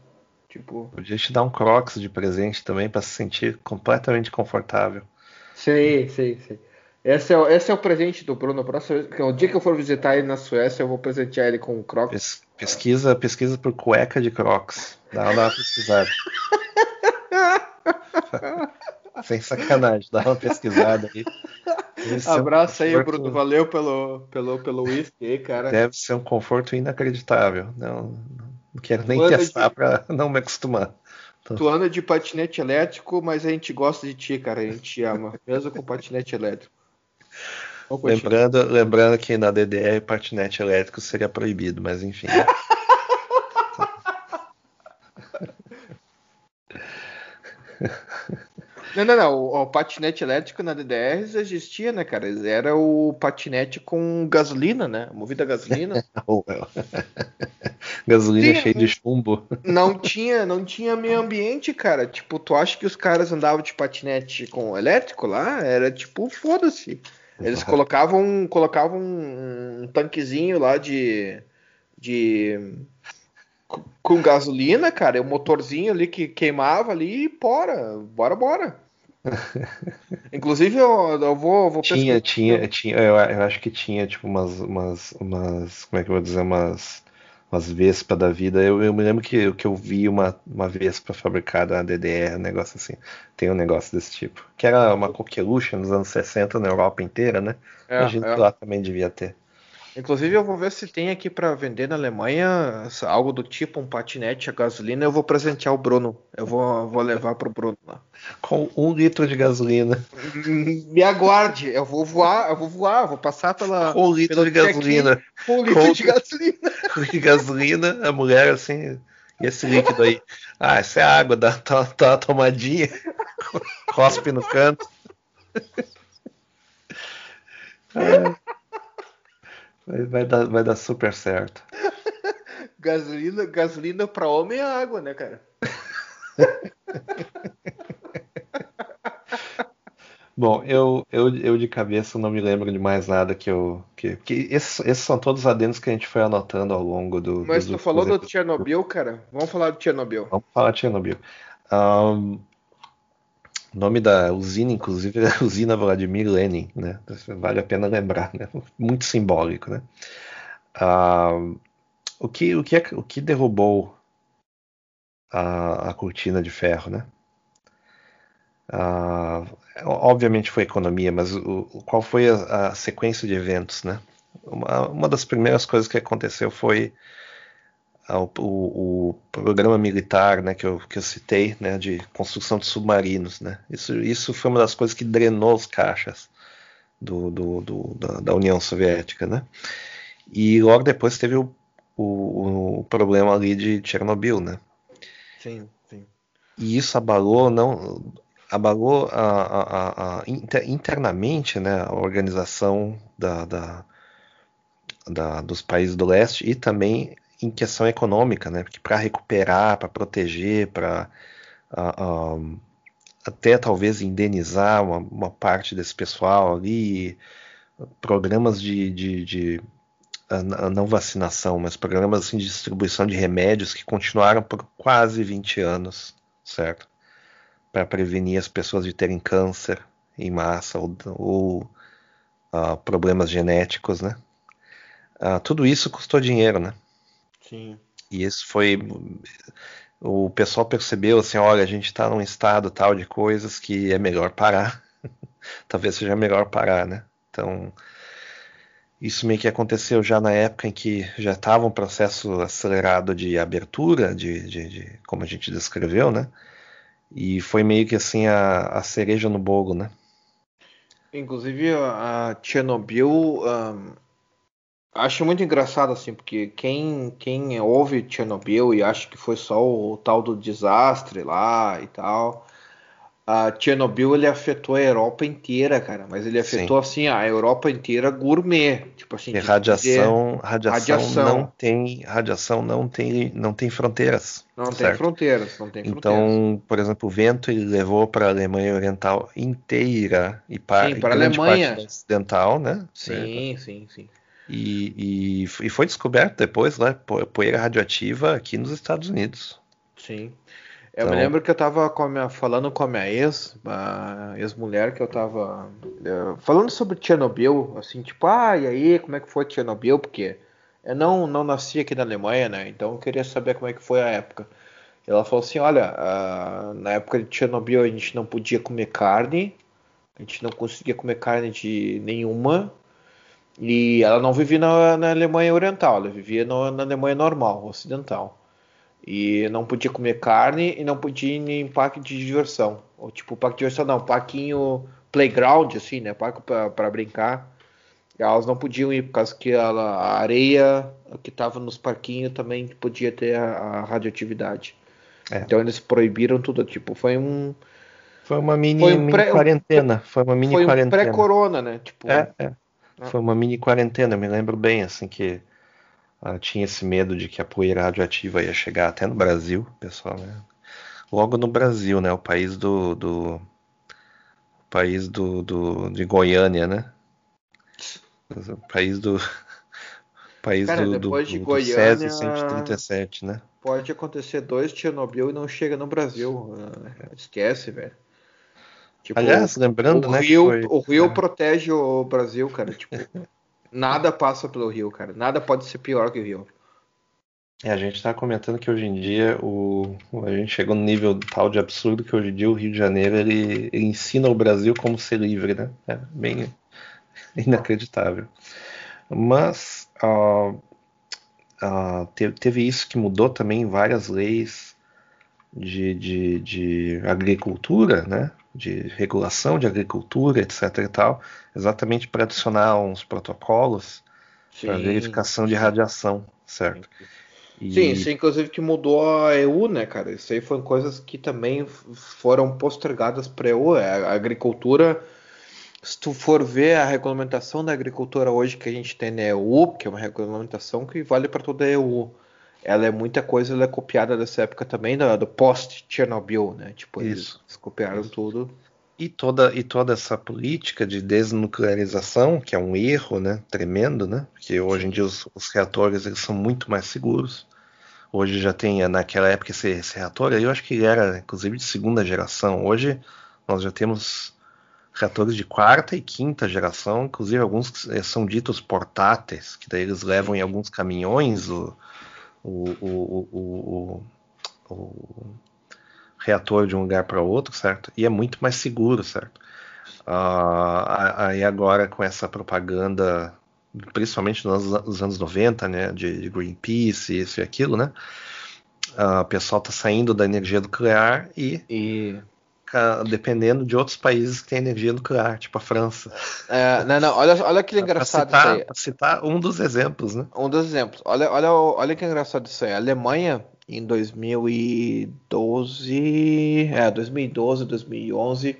Tipo. Podia te dar um Crocs de presente também para se sentir completamente confortável. Sei, sei, sei. Esse é, esse é o presente do Bruno. Próximo, o dia que eu for visitar ele na Suécia, eu vou presentear ele com um Crocs. pesquisa, pesquisa por cueca de Crocs. Dá uma pesquisada. [laughs] [laughs] Sem sacanagem, dá uma pesquisada aí. Abraço é um aí, Bruno. Valeu pelo, pelo, pelo whisky aí, cara. Deve ser um conforto inacreditável. Não, não quero nem testar de... para não me acostumar. Então... Tu anda de patinete elétrico, mas a gente gosta de ti, cara. A gente te ama, [laughs] mesmo com patinete elétrico. Lembrando, lembrando que na DDR patinete elétrico seria proibido, mas enfim. [laughs] Não, não, não. O, o, patinete elétrico na DDR existia, né, cara? Era o patinete com gasolina, né? Movido a gasolina. [laughs] gasolina cheia de chumbo. Não tinha, não tinha meio ambiente, cara. Tipo, tu acha que os caras andavam de patinete com elétrico lá? Era tipo, foda-se. Eles colocavam, colocavam um, tanquezinho lá de, de com gasolina, cara, é um motorzinho ali que queimava ali e bora, bora, bora. [laughs] Inclusive eu, eu vou, vou tinha, tinha, tinha, eu, eu, acho que tinha tipo umas, umas, umas, como é que eu vou dizer, umas umas Vespa da vida. Eu, eu me lembro que, que eu vi uma, uma Vespa fabricada na DDR, um negócio assim. Tem um negócio desse tipo. Que era uma coqueluche nos anos 60 na Europa inteira, né? É, Imagino é. que lá também devia ter. Inclusive, eu vou ver se tem aqui para vender na Alemanha algo do tipo um patinete a gasolina. Eu vou presentear o Bruno. Eu vou, vou levar pro Bruno lá. Com um litro de gasolina. [laughs] Me aguarde, eu vou voar, eu vou voar, vou passar pela. Um litro de gasolina. [laughs] Um litro com, de gasolina. de gasolina, a mulher assim. E esse líquido aí? Ah, essa é água, dá, tá, tá tomadinha. [laughs] Cospe no canto. É. Vai, dar, vai dar super certo. [laughs] gasolina, gasolina para homem é água, né, cara? [laughs] Bom, eu, eu, eu de cabeça não me lembro de mais nada que eu. Que, que esses, esses são todos adendos que a gente foi anotando ao longo do. Mas do, tu falou do Chernobyl, cara? Vamos falar do Chernobyl. Vamos falar de Chernobyl. Um, o nome da usina, inclusive, é a usina Vladimir Lenin, né? Vale a pena lembrar, né? Muito simbólico, né? Ah, o, que, o, que é, o que derrubou a, a cortina de ferro, né? Uh, obviamente foi economia, mas o, qual foi a, a, sequência de eventos, né? Uma, uma, das primeiras coisas que aconteceu foi o, o, o, programa militar, né, que eu, que eu citei, né, de construção de submarinos, né? Isso, isso foi uma das coisas que drenou os caixas do, do, do da, da, União Soviética, né? E logo depois teve o, o, o problema ali de Chernobyl, né? Sim, sim. E isso abalou não abalou a, a, a, internamente né, a organização da, da, da, dos países do leste e também em questão econômica, né? Porque para recuperar, para proteger, para uh, um, até talvez indenizar uma, uma, parte desse pessoal ali, programas de, de, de uh, não vacinação, mas programas assim, de distribuição de remédios que continuaram por quase 20 anos, certo? Para prevenir as pessoas de terem câncer em massa ou, ou uh, problemas genéticos, né? tudo isso custou dinheiro, né? Sim. E isso foi. O pessoal percebeu assim: olha, a gente está num estado tal de coisas que é melhor parar. [laughs] Talvez seja melhor parar, né? Então, isso meio que aconteceu já na época em que já estava um processo acelerado de abertura, de, de, de, como a gente descreveu, né? E foi meio que assim a, a cereja no bolo, né? Inclusive a Chernobyl um, Acho muito engraçado, assim, porque quem, quem ouve Chernobyl e acha que foi só o, o tal do desastre lá e tal. A Chernobyl ele afetou a Europa inteira, cara, mas ele afetou Sim. assim a Europa inteira gourmet, tipo assim. E radiação, radiação, radiação, não tem, radiação não tem, não tem fronteiras. Não certo? tem fronteiras, não tem Então, fronteiras. por exemplo, o vento ele levou para a Alemanha Oriental inteira e para, a Alemanha Ocidental, né? Sim, sim, sim. E, e, e, foi descoberto depois, né, poeira radioativa aqui nos Estados Unidos. Sim. Eu então... me lembro que eu estava falando com a minha ex, a ex-mulher, que eu estava é, falando sobre Chernobyl, assim, tipo, ah, e aí, como é que foi Chernobyl? Porque eu não, não nasci aqui na Alemanha, né, então eu queria saber como é que foi a época. Ela falou assim, olha, uh, na época de Chernobyl a gente não podia comer carne, a gente não conseguia comer carne de nenhuma, e ela não vivia na, na Alemanha Oriental, ela vivia no, na Alemanha normal, ocidental. E não podia comer carne e não podia ir em parque de diversão. Ou tipo, parque de diversão não, parquinho playground, assim, né? Parque para brincar. Elas não podiam ir por causa que ela, a areia que estava nos parquinhos também podia ter a, a radioatividade. É. Então eles proibiram tudo, tipo, foi um. Foi uma mini, foi um pré, mini quarentena. Foi uma mini foi quarentena. Um pré-corona, né? Tipo, é, é. Foi uma mini quarentena, eu me lembro bem, assim, que uh, tinha esse medo de que a poeira radioativa ia chegar até no Brasil, pessoal, né? Logo no Brasil, né? O país do. do o país do, do, de Goiânia, né? O país do. [laughs] país Cara, do, depois do, de do, Goiânia, do 137, né? Pode acontecer dois Chernobyl e não chega no Brasil. Esquece, velho. Tipo, Aliás, lembrando, o né? Rio, foi... O Rio é. protege o Brasil, cara. Tipo, [laughs] nada passa pelo Rio, cara. Nada pode ser pior que o Rio. É, a gente está comentando que hoje em dia o, a gente chegou no nível tal de absurdo que hoje em dia o Rio de Janeiro ele, ele ensina o Brasil como ser livre, né? É bem [laughs] inacreditável. Mas uh, uh, teve, teve, isso que mudou também várias leis de, de, de agricultura, né? de regulação de agricultura, etc. e tal, exatamente para adicionar uns protocolos para verificação de radiação, certo? E... Sim, isso inclusive que mudou a EU, né, cara? Isso aí foram coisas que também foram postergadas para a EU. É, a agricultura, se tu for ver a regulamentação da agricultura hoje que a gente tem na EU, que é uma regulamentação que vale para toda a EU, ela é muita coisa, ela é copiada dessa época também, do, do post-Chernobyl, né? Tipo, Isso. eles copiaram Isso. tudo. E toda, e toda essa política de desnuclearização, que é um erro né, tremendo, né? Porque hoje em dia os, os reatores eles são muito mais seguros. Hoje já tem, naquela época, esse, esse reator, eu acho que ele era, inclusive, de segunda geração. Hoje nós já temos reatores de quarta e quinta geração, inclusive alguns são ditos portáteis, que daí eles levam em alguns caminhões o, o, o, o, o reator de um lugar para outro, certo? E é muito mais seguro, certo? Uh, aí agora com essa propaganda, principalmente nos anos 90, né, de, de Greenpeace, isso e aquilo, né? Uh, o pessoal está saindo da energia nuclear e, e, dependendo de outros países que têm energia nuclear, tipo a França. É, não, não, olha, olha que engraçado citar, isso aí. citar um dos exemplos, né? Um dos exemplos. Olha, olha, olha que engraçado isso aí. A Alemanha, em 2012, é, 2012, 2011,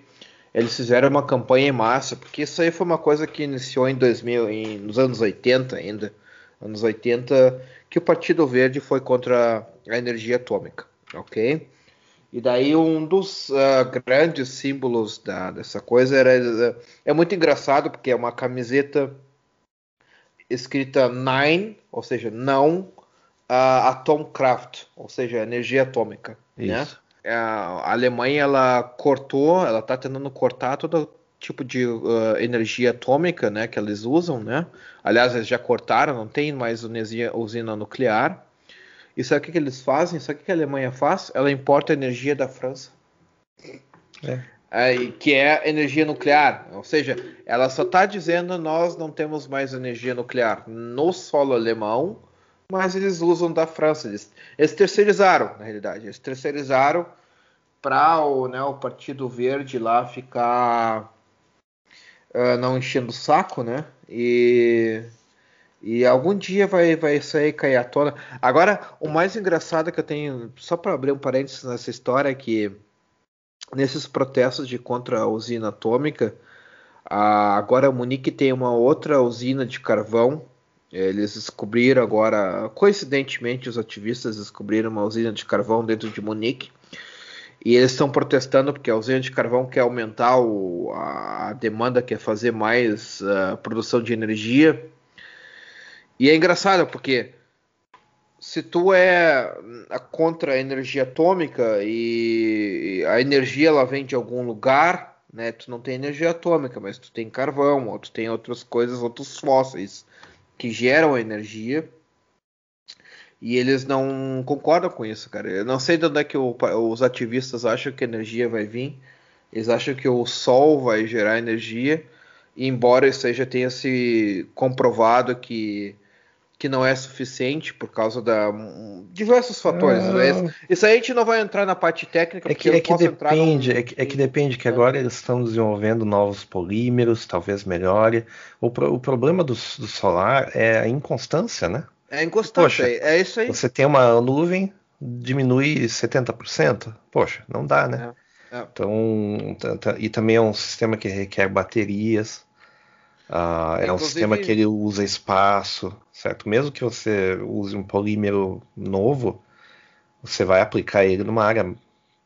eles fizeram uma campanha em massa, porque isso aí foi uma coisa que iniciou em 2000, em, nos anos 80 ainda, anos 80, que o Partido Verde foi contra a energia atômica, ok? E daí um dos uh, grandes símbolos da, dessa coisa era é muito engraçado porque é uma camiseta escrita Nine, ou seja, não uh, Atomkraft, ou seja, energia atômica, né? Isso. né? a Alemanha ela cortou, ela está tentando cortar todo tipo de uh, energia atômica, né, que eles usam, né? Aliás, eles já cortaram, não tem mais usina nuclear. E sabe o que, que eles fazem? Sabe o que, que a Alemanha faz? Ela importa energia da França. É. É, que é energia nuclear, ou seja, ela só está dizendo nós não temos mais energia nuclear no solo alemão, mas eles usam da França. Eles, eles terceirizaram, na realidade. Eles terceirizaram para o, né, o Partido Verde lá ficar uh, não enchendo o saco, né? E, e algum dia vai, vai sair cair à tona. Agora, o mais engraçado que eu tenho, só para abrir um parênteses nessa história, é que nesses protestos de contra a usina atômica, a, agora a Munique tem uma outra usina de carvão eles descobriram agora, coincidentemente, os ativistas descobriram uma usina de carvão dentro de Munique. E eles estão protestando porque a usina de carvão quer aumentar o, a, demanda, quer fazer mais uh, produção de energia. E é engraçado porque se tu é contra a energia atômica e a energia ela vem de algum lugar, né? Tu não tem energia atômica, mas tu tem carvão, ou tu tem outras coisas, outros fósseis que geram energia. E eles não concordam com isso, cara. Eu não sei de onde é que o, os ativistas acham que a energia vai vir. Eles acham que o sol vai gerar energia. Embora já tenha se comprovado que que não é suficiente por causa da diversos fatores. Ah. Isso aí a gente não vai entrar na parte técnica, é que, é que depende, no... é, que, é que depende que agora eles estão desenvolvendo novos polímeros, talvez melhore. O, pro, o problema do, do, solar é a inconstância, né? É a inconstância, Poxa, é isso aí. Você tem uma nuvem, diminui 70%. Poxa, não dá, né? É, é. Então, e também é um sistema que requer baterias. Uh, é um sistema que ele usa espaço, certo? Mesmo que você use um polímero novo, você vai aplicar ele numa área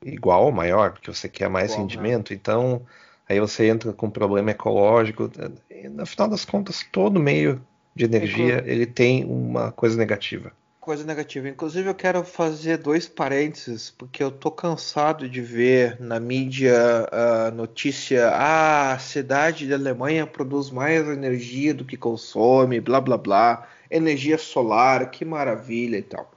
igual ou maior, porque você quer mais igual, rendimento. Né? Então, aí você entra com um problema ecológico. E, no final das contas, todo meio de energia ele tem uma coisa negativa coisa negativa. Inclusive, eu quero fazer dois parênteses, porque eu tô cansado de ver na mídia a notícia: ah, a cidade da Alemanha produz mais energia do que consome, blá blá blá, energia solar, que maravilha e tal.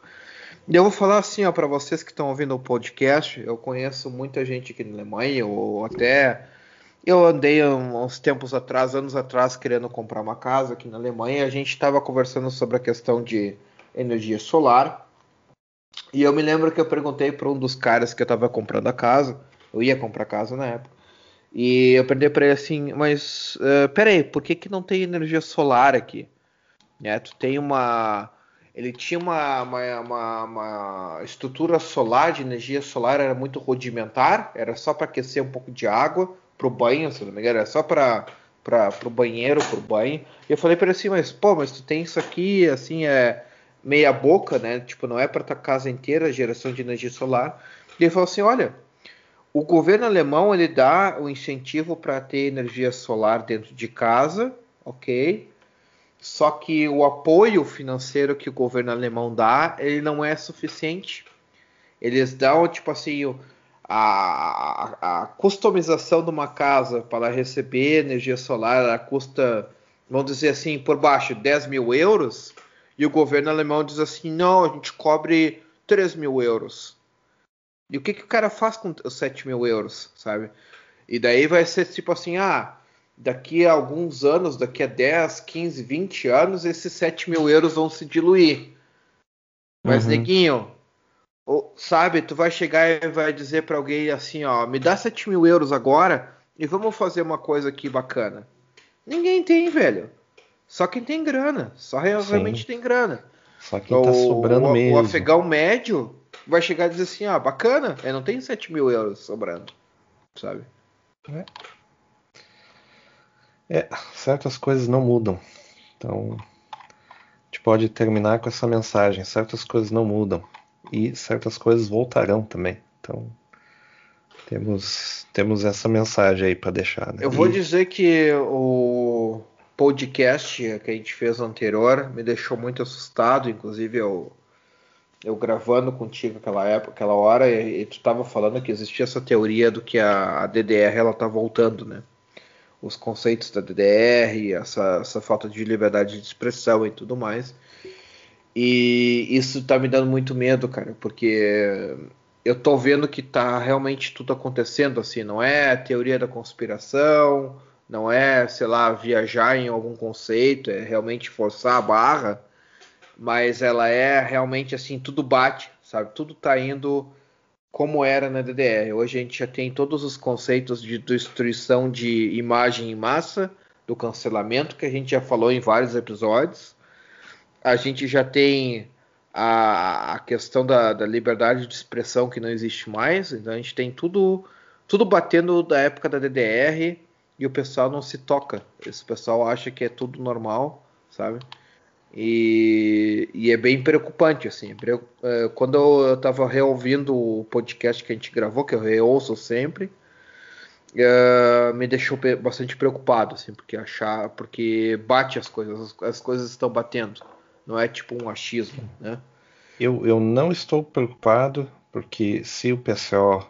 E eu vou falar assim, ó, para vocês que estão ouvindo o podcast, eu conheço muita gente aqui na Alemanha, ou até eu andei uns tempos atrás, anos atrás, querendo comprar uma casa aqui na Alemanha, e a gente estava conversando sobre a questão de energia solar. E eu me lembro que eu perguntei para um dos caras que eu estava comprando a casa, eu ia comprar casa na época, e eu perguntei para ele assim, mas uh, peraí, por que, que não tem energia solar aqui? É, tu tem uma. Ele tinha uma, uma, uma, uma estrutura solar de energia solar, era muito rudimentar, era só para aquecer um pouco de água para o banho, se não me engano, era só para para o banheiro, para o banho. E eu falei para ele assim, mas pô, mas tu tem isso aqui, assim, é meia boca, né? Tipo, não é para a casa inteira a geração de energia solar. Ele falou assim, olha, o governo alemão ele dá o incentivo para ter energia solar dentro de casa, ok? Só que o apoio financeiro que o governo alemão dá, ele não é suficiente. Eles dão, tipo assim, a, a, a customização de uma casa para receber energia solar, ela custa, vamos dizer assim, por baixo, 10 mil euros e o governo alemão diz assim: não, a gente cobre 3 mil euros. E o que, que o cara faz com os 7 mil euros, sabe? E daí vai ser tipo assim, ah, daqui a alguns anos, daqui a 10, 15, 20 anos, esses 7 mil euros vão se diluir. Mas, uhum. neguinho, sabe, tu vai chegar e vai dizer para alguém assim, ó, me dá 7 mil euros agora e vamos fazer uma coisa aqui bacana. Ninguém tem, velho. Só quem tem grana. Só realmente Sim. tem grana. Só quem tá sobrando o, mesmo. O afegão médio vai chegar e dizer assim, ah, bacana, eu não tenho 7 mil euros sobrando. Sabe? É. é, certas coisas não mudam. Então, a gente pode terminar com essa mensagem. Certas coisas não mudam e certas coisas voltarão também. Então, temos, temos essa mensagem aí para deixar. Né? Eu vou e... dizer que o podcast que a gente fez anterior me deixou muito assustado, inclusive eu, eu gravando contigo aquela época, aquela hora, e, e tu estava falando que existia essa teoria do que a, a DDR ela tá voltando, né? Os conceitos da DDR, essa, essa falta de liberdade de expressão e tudo mais. E isso tá me dando muito medo, cara, porque eu tô vendo que tá realmente tudo acontecendo assim, não é teoria da conspiração, não é, sei lá, viajar em algum conceito, é realmente forçar a barra, mas ela é realmente assim, tudo bate, sabe? Tudo tá indo como era na DDR. Hoje a gente já tem todos os conceitos de destruição de imagem em massa, do cancelamento que a gente já falou em vários episódios a gente já tem a, a questão da, da, liberdade de expressão que não existe mais, então a gente tem tudo, tudo batendo da época da DDR e o pessoal não se toca. Esse pessoal acha que é tudo normal, sabe? E, e é bem preocupante, assim. É, quando eu estava reouvindo o podcast que a gente gravou, que eu reouço sempre, uh, me deixou bastante preocupado, assim, porque achar, porque bate as coisas, as, as coisas estão batendo. Não é tipo um achismo, né? Eu, eu não estou preocupado, porque se o PCO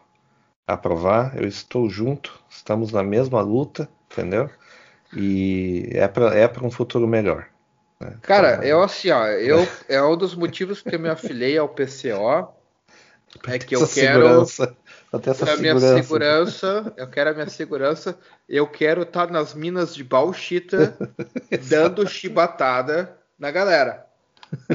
aprovar, eu estou junto, estamos na mesma luta, entendeu? E é para é um futuro melhor. Né? Cara, então, eu assim, ó, eu, [laughs] é um dos motivos que eu me afiliei ao PCO. É que eu quero até essa a minha segurança, eu quero a minha segurança, eu quero estar nas minas de Bauxita [laughs] dando chibatada na galera.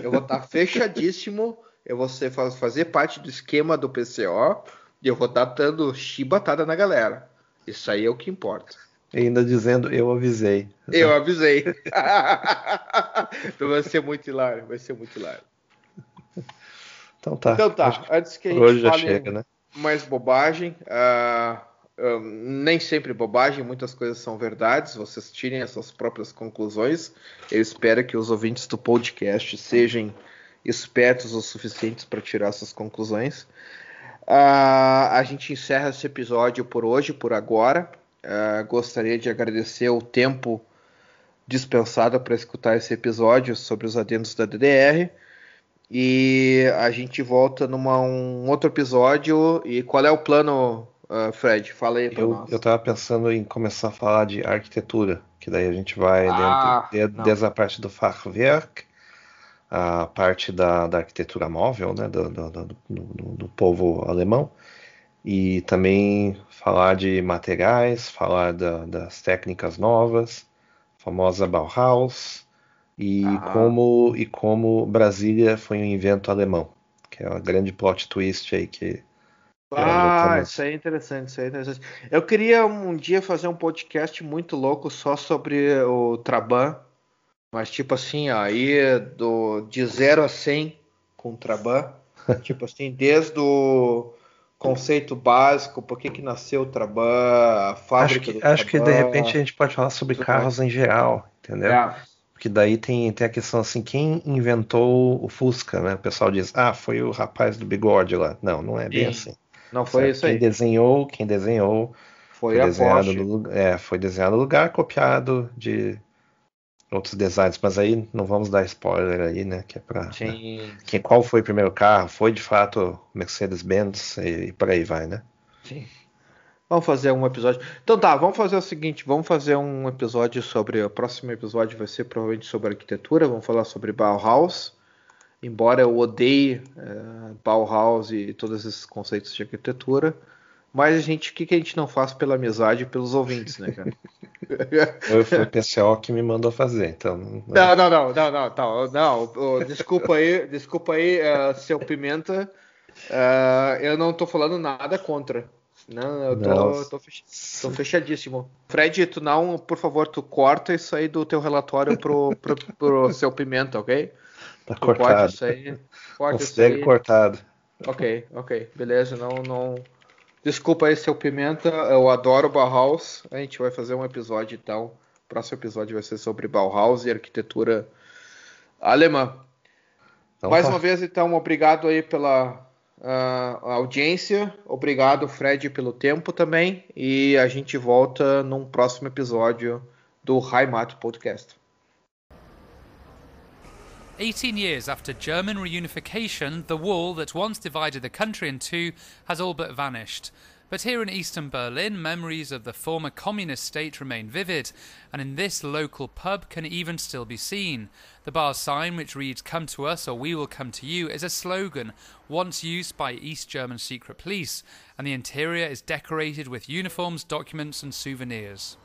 Eu vou estar fechadíssimo. Eu vou ser, fazer parte do esquema do PCO eu vou estar dando chibatada na galera. Isso aí é o que importa. E ainda dizendo, eu avisei. Eu avisei. então vai ser muito hilário, vai ser muito hilário. Então tá. Então tá, antes que a gente Hoje fale chega, né? mais bobagem, uh, nem sempre bobagem, muitas coisas são verdades, vocês tirem as suas próprias conclusões. Eu espero que os ouvintes do podcast sejam espertos o suficientes para tirar suas conclusões. Uh, a gente encerra esse episódio por hoje, por agora. Uh, gostaria de agradecer o tempo dispensado para escutar esse episódio sobre os adendos da DDR. E a gente volta num um outro episódio. E qual é o plano, Uh, Fred, fala aí eu, nós. Eu tava pensando em começar a falar de arquitetura, que daí a gente vai ah, dentro, de, desde a parte do Fachwerk, a parte da, da arquitetura móvel, né, do, do, do, do, povo alemão, e também falar de materiais, falar da, das técnicas novas, famosa Bauhaus, e, ah. como, e como Brasília foi um invento alemão, que é uma grande plot twist aí que ah, isso é interessante, isso é interessante. Eu queria um dia fazer um podcast muito louco só sobre o Traban, mas tipo assim, aí do, de 0 a 100 com o Traban, [laughs] tipo assim, desde o conceito básico, por que, que nasceu o Traban, a fábrica acho que, Acho que de repente a gente pode falar sobre carros em geral, entendeu? É. Porque daí tem, tem a questão assim, quem inventou o Fusca, né? O pessoal diz, ah, foi o rapaz do bigode lá. Não, não é bem Sim. assim. Não foi certo? isso aí. Quem desenhou, quem desenhou foi, foi desenhado no, é, foi desenhado no lugar copiado de outros designs, mas aí não vamos dar spoiler aí, né? Que é para né? quem qual foi o primeiro carro? Foi de fato Mercedes-Benz e, e por aí vai, né? Sim. Vamos fazer um episódio. Então tá, vamos fazer o seguinte, vamos fazer um episódio sobre o próximo episódio vai ser provavelmente sobre arquitetura, vamos falar sobre Bauhaus embora eu odeie uh, Bauhaus e todos esses conceitos de arquitetura, mas a gente, o que, que a gente não faz pela amizade e pelos ouvintes, né, cara? [laughs] Foi o pessoal que me mandou fazer, então. Não, não, não, não, não, não, não, não desculpa aí, desculpa aí, uh, seu Pimenta, uh, eu não tô falando nada contra. Não, eu tô, tô, fech... tô, fechadíssimo. Fred, tu não, por favor, tu corta isso aí do teu relatório pro, pro, pro seu Pimenta, ok? Tá tu cortado. Isso aí, corta isso aí. cortado. Ok, ok, beleza, não, não, Desculpa aí, seu Pimenta. Eu adoro Bauhaus. A gente vai fazer um episódio então. O próximo episódio vai ser sobre Bauhaus e arquitetura alemã. Então, Mais tá. uma vez, então, obrigado aí pela uh, audiência. Obrigado, Fred, pelo tempo também. E a gente volta num próximo episódio do Heimat Podcast. 18 years after German reunification, the wall that once divided the country in two has all but vanished. But here in eastern Berlin, memories of the former communist state remain vivid, and in this local pub can even still be seen. The bar's sign, which reads Come to us or we will come to you, is a slogan once used by East German secret police, and the interior is decorated with uniforms, documents, and souvenirs.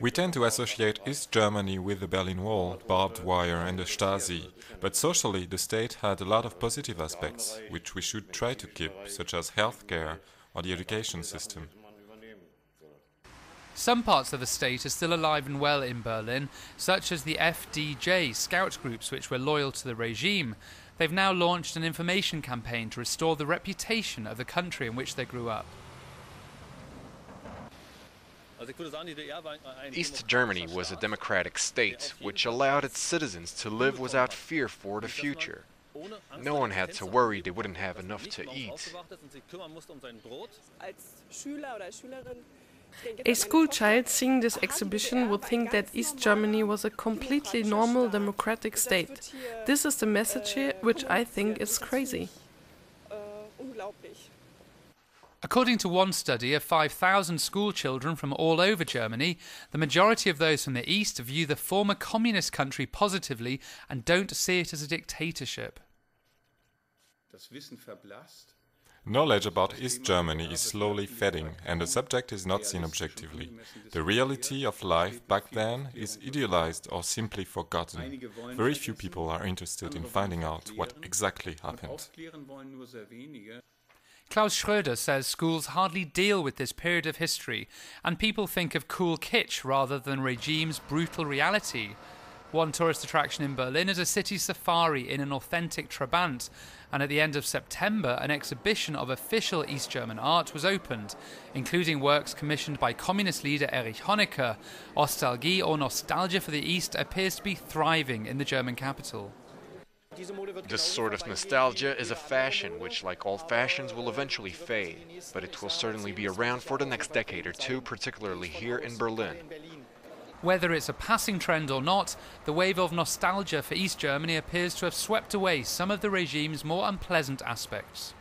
We tend to associate East Germany with the Berlin Wall, barbed wire, and the Stasi, but socially the state had a lot of positive aspects, which we should try to keep, such as healthcare or the education system. Some parts of the state are still alive and well in Berlin, such as the FDJ scout groups which were loyal to the regime. They've now launched an information campaign to restore the reputation of the country in which they grew up. East Germany was a democratic state, which allowed its citizens to live without fear for the future. No one had to worry they wouldn't have enough to eat. A school child seeing this exhibition would think that East Germany was a completely normal democratic state. This is the message here, which I think is crazy. According to one study of 5,000 schoolchildren from all over Germany, the majority of those from the East view the former communist country positively and don't see it as a dictatorship. Knowledge about East Germany is slowly fading, and the subject is not seen objectively. The reality of life back then is idealized or simply forgotten. Very few people are interested in finding out what exactly happened. Klaus Schroeder says schools hardly deal with this period of history, and people think of cool kitsch rather than regime's brutal reality. One tourist attraction in Berlin is a city safari in an authentic Trabant, and at the end of September, an exhibition of official East German art was opened, including works commissioned by communist leader Erich Honecker. Nostalgie or nostalgia for the East appears to be thriving in the German capital. This sort of nostalgia is a fashion which, like all fashions, will eventually fade, but it will certainly be around for the next decade or two, particularly here in Berlin. Whether it's a passing trend or not, the wave of nostalgia for East Germany appears to have swept away some of the regime's more unpleasant aspects.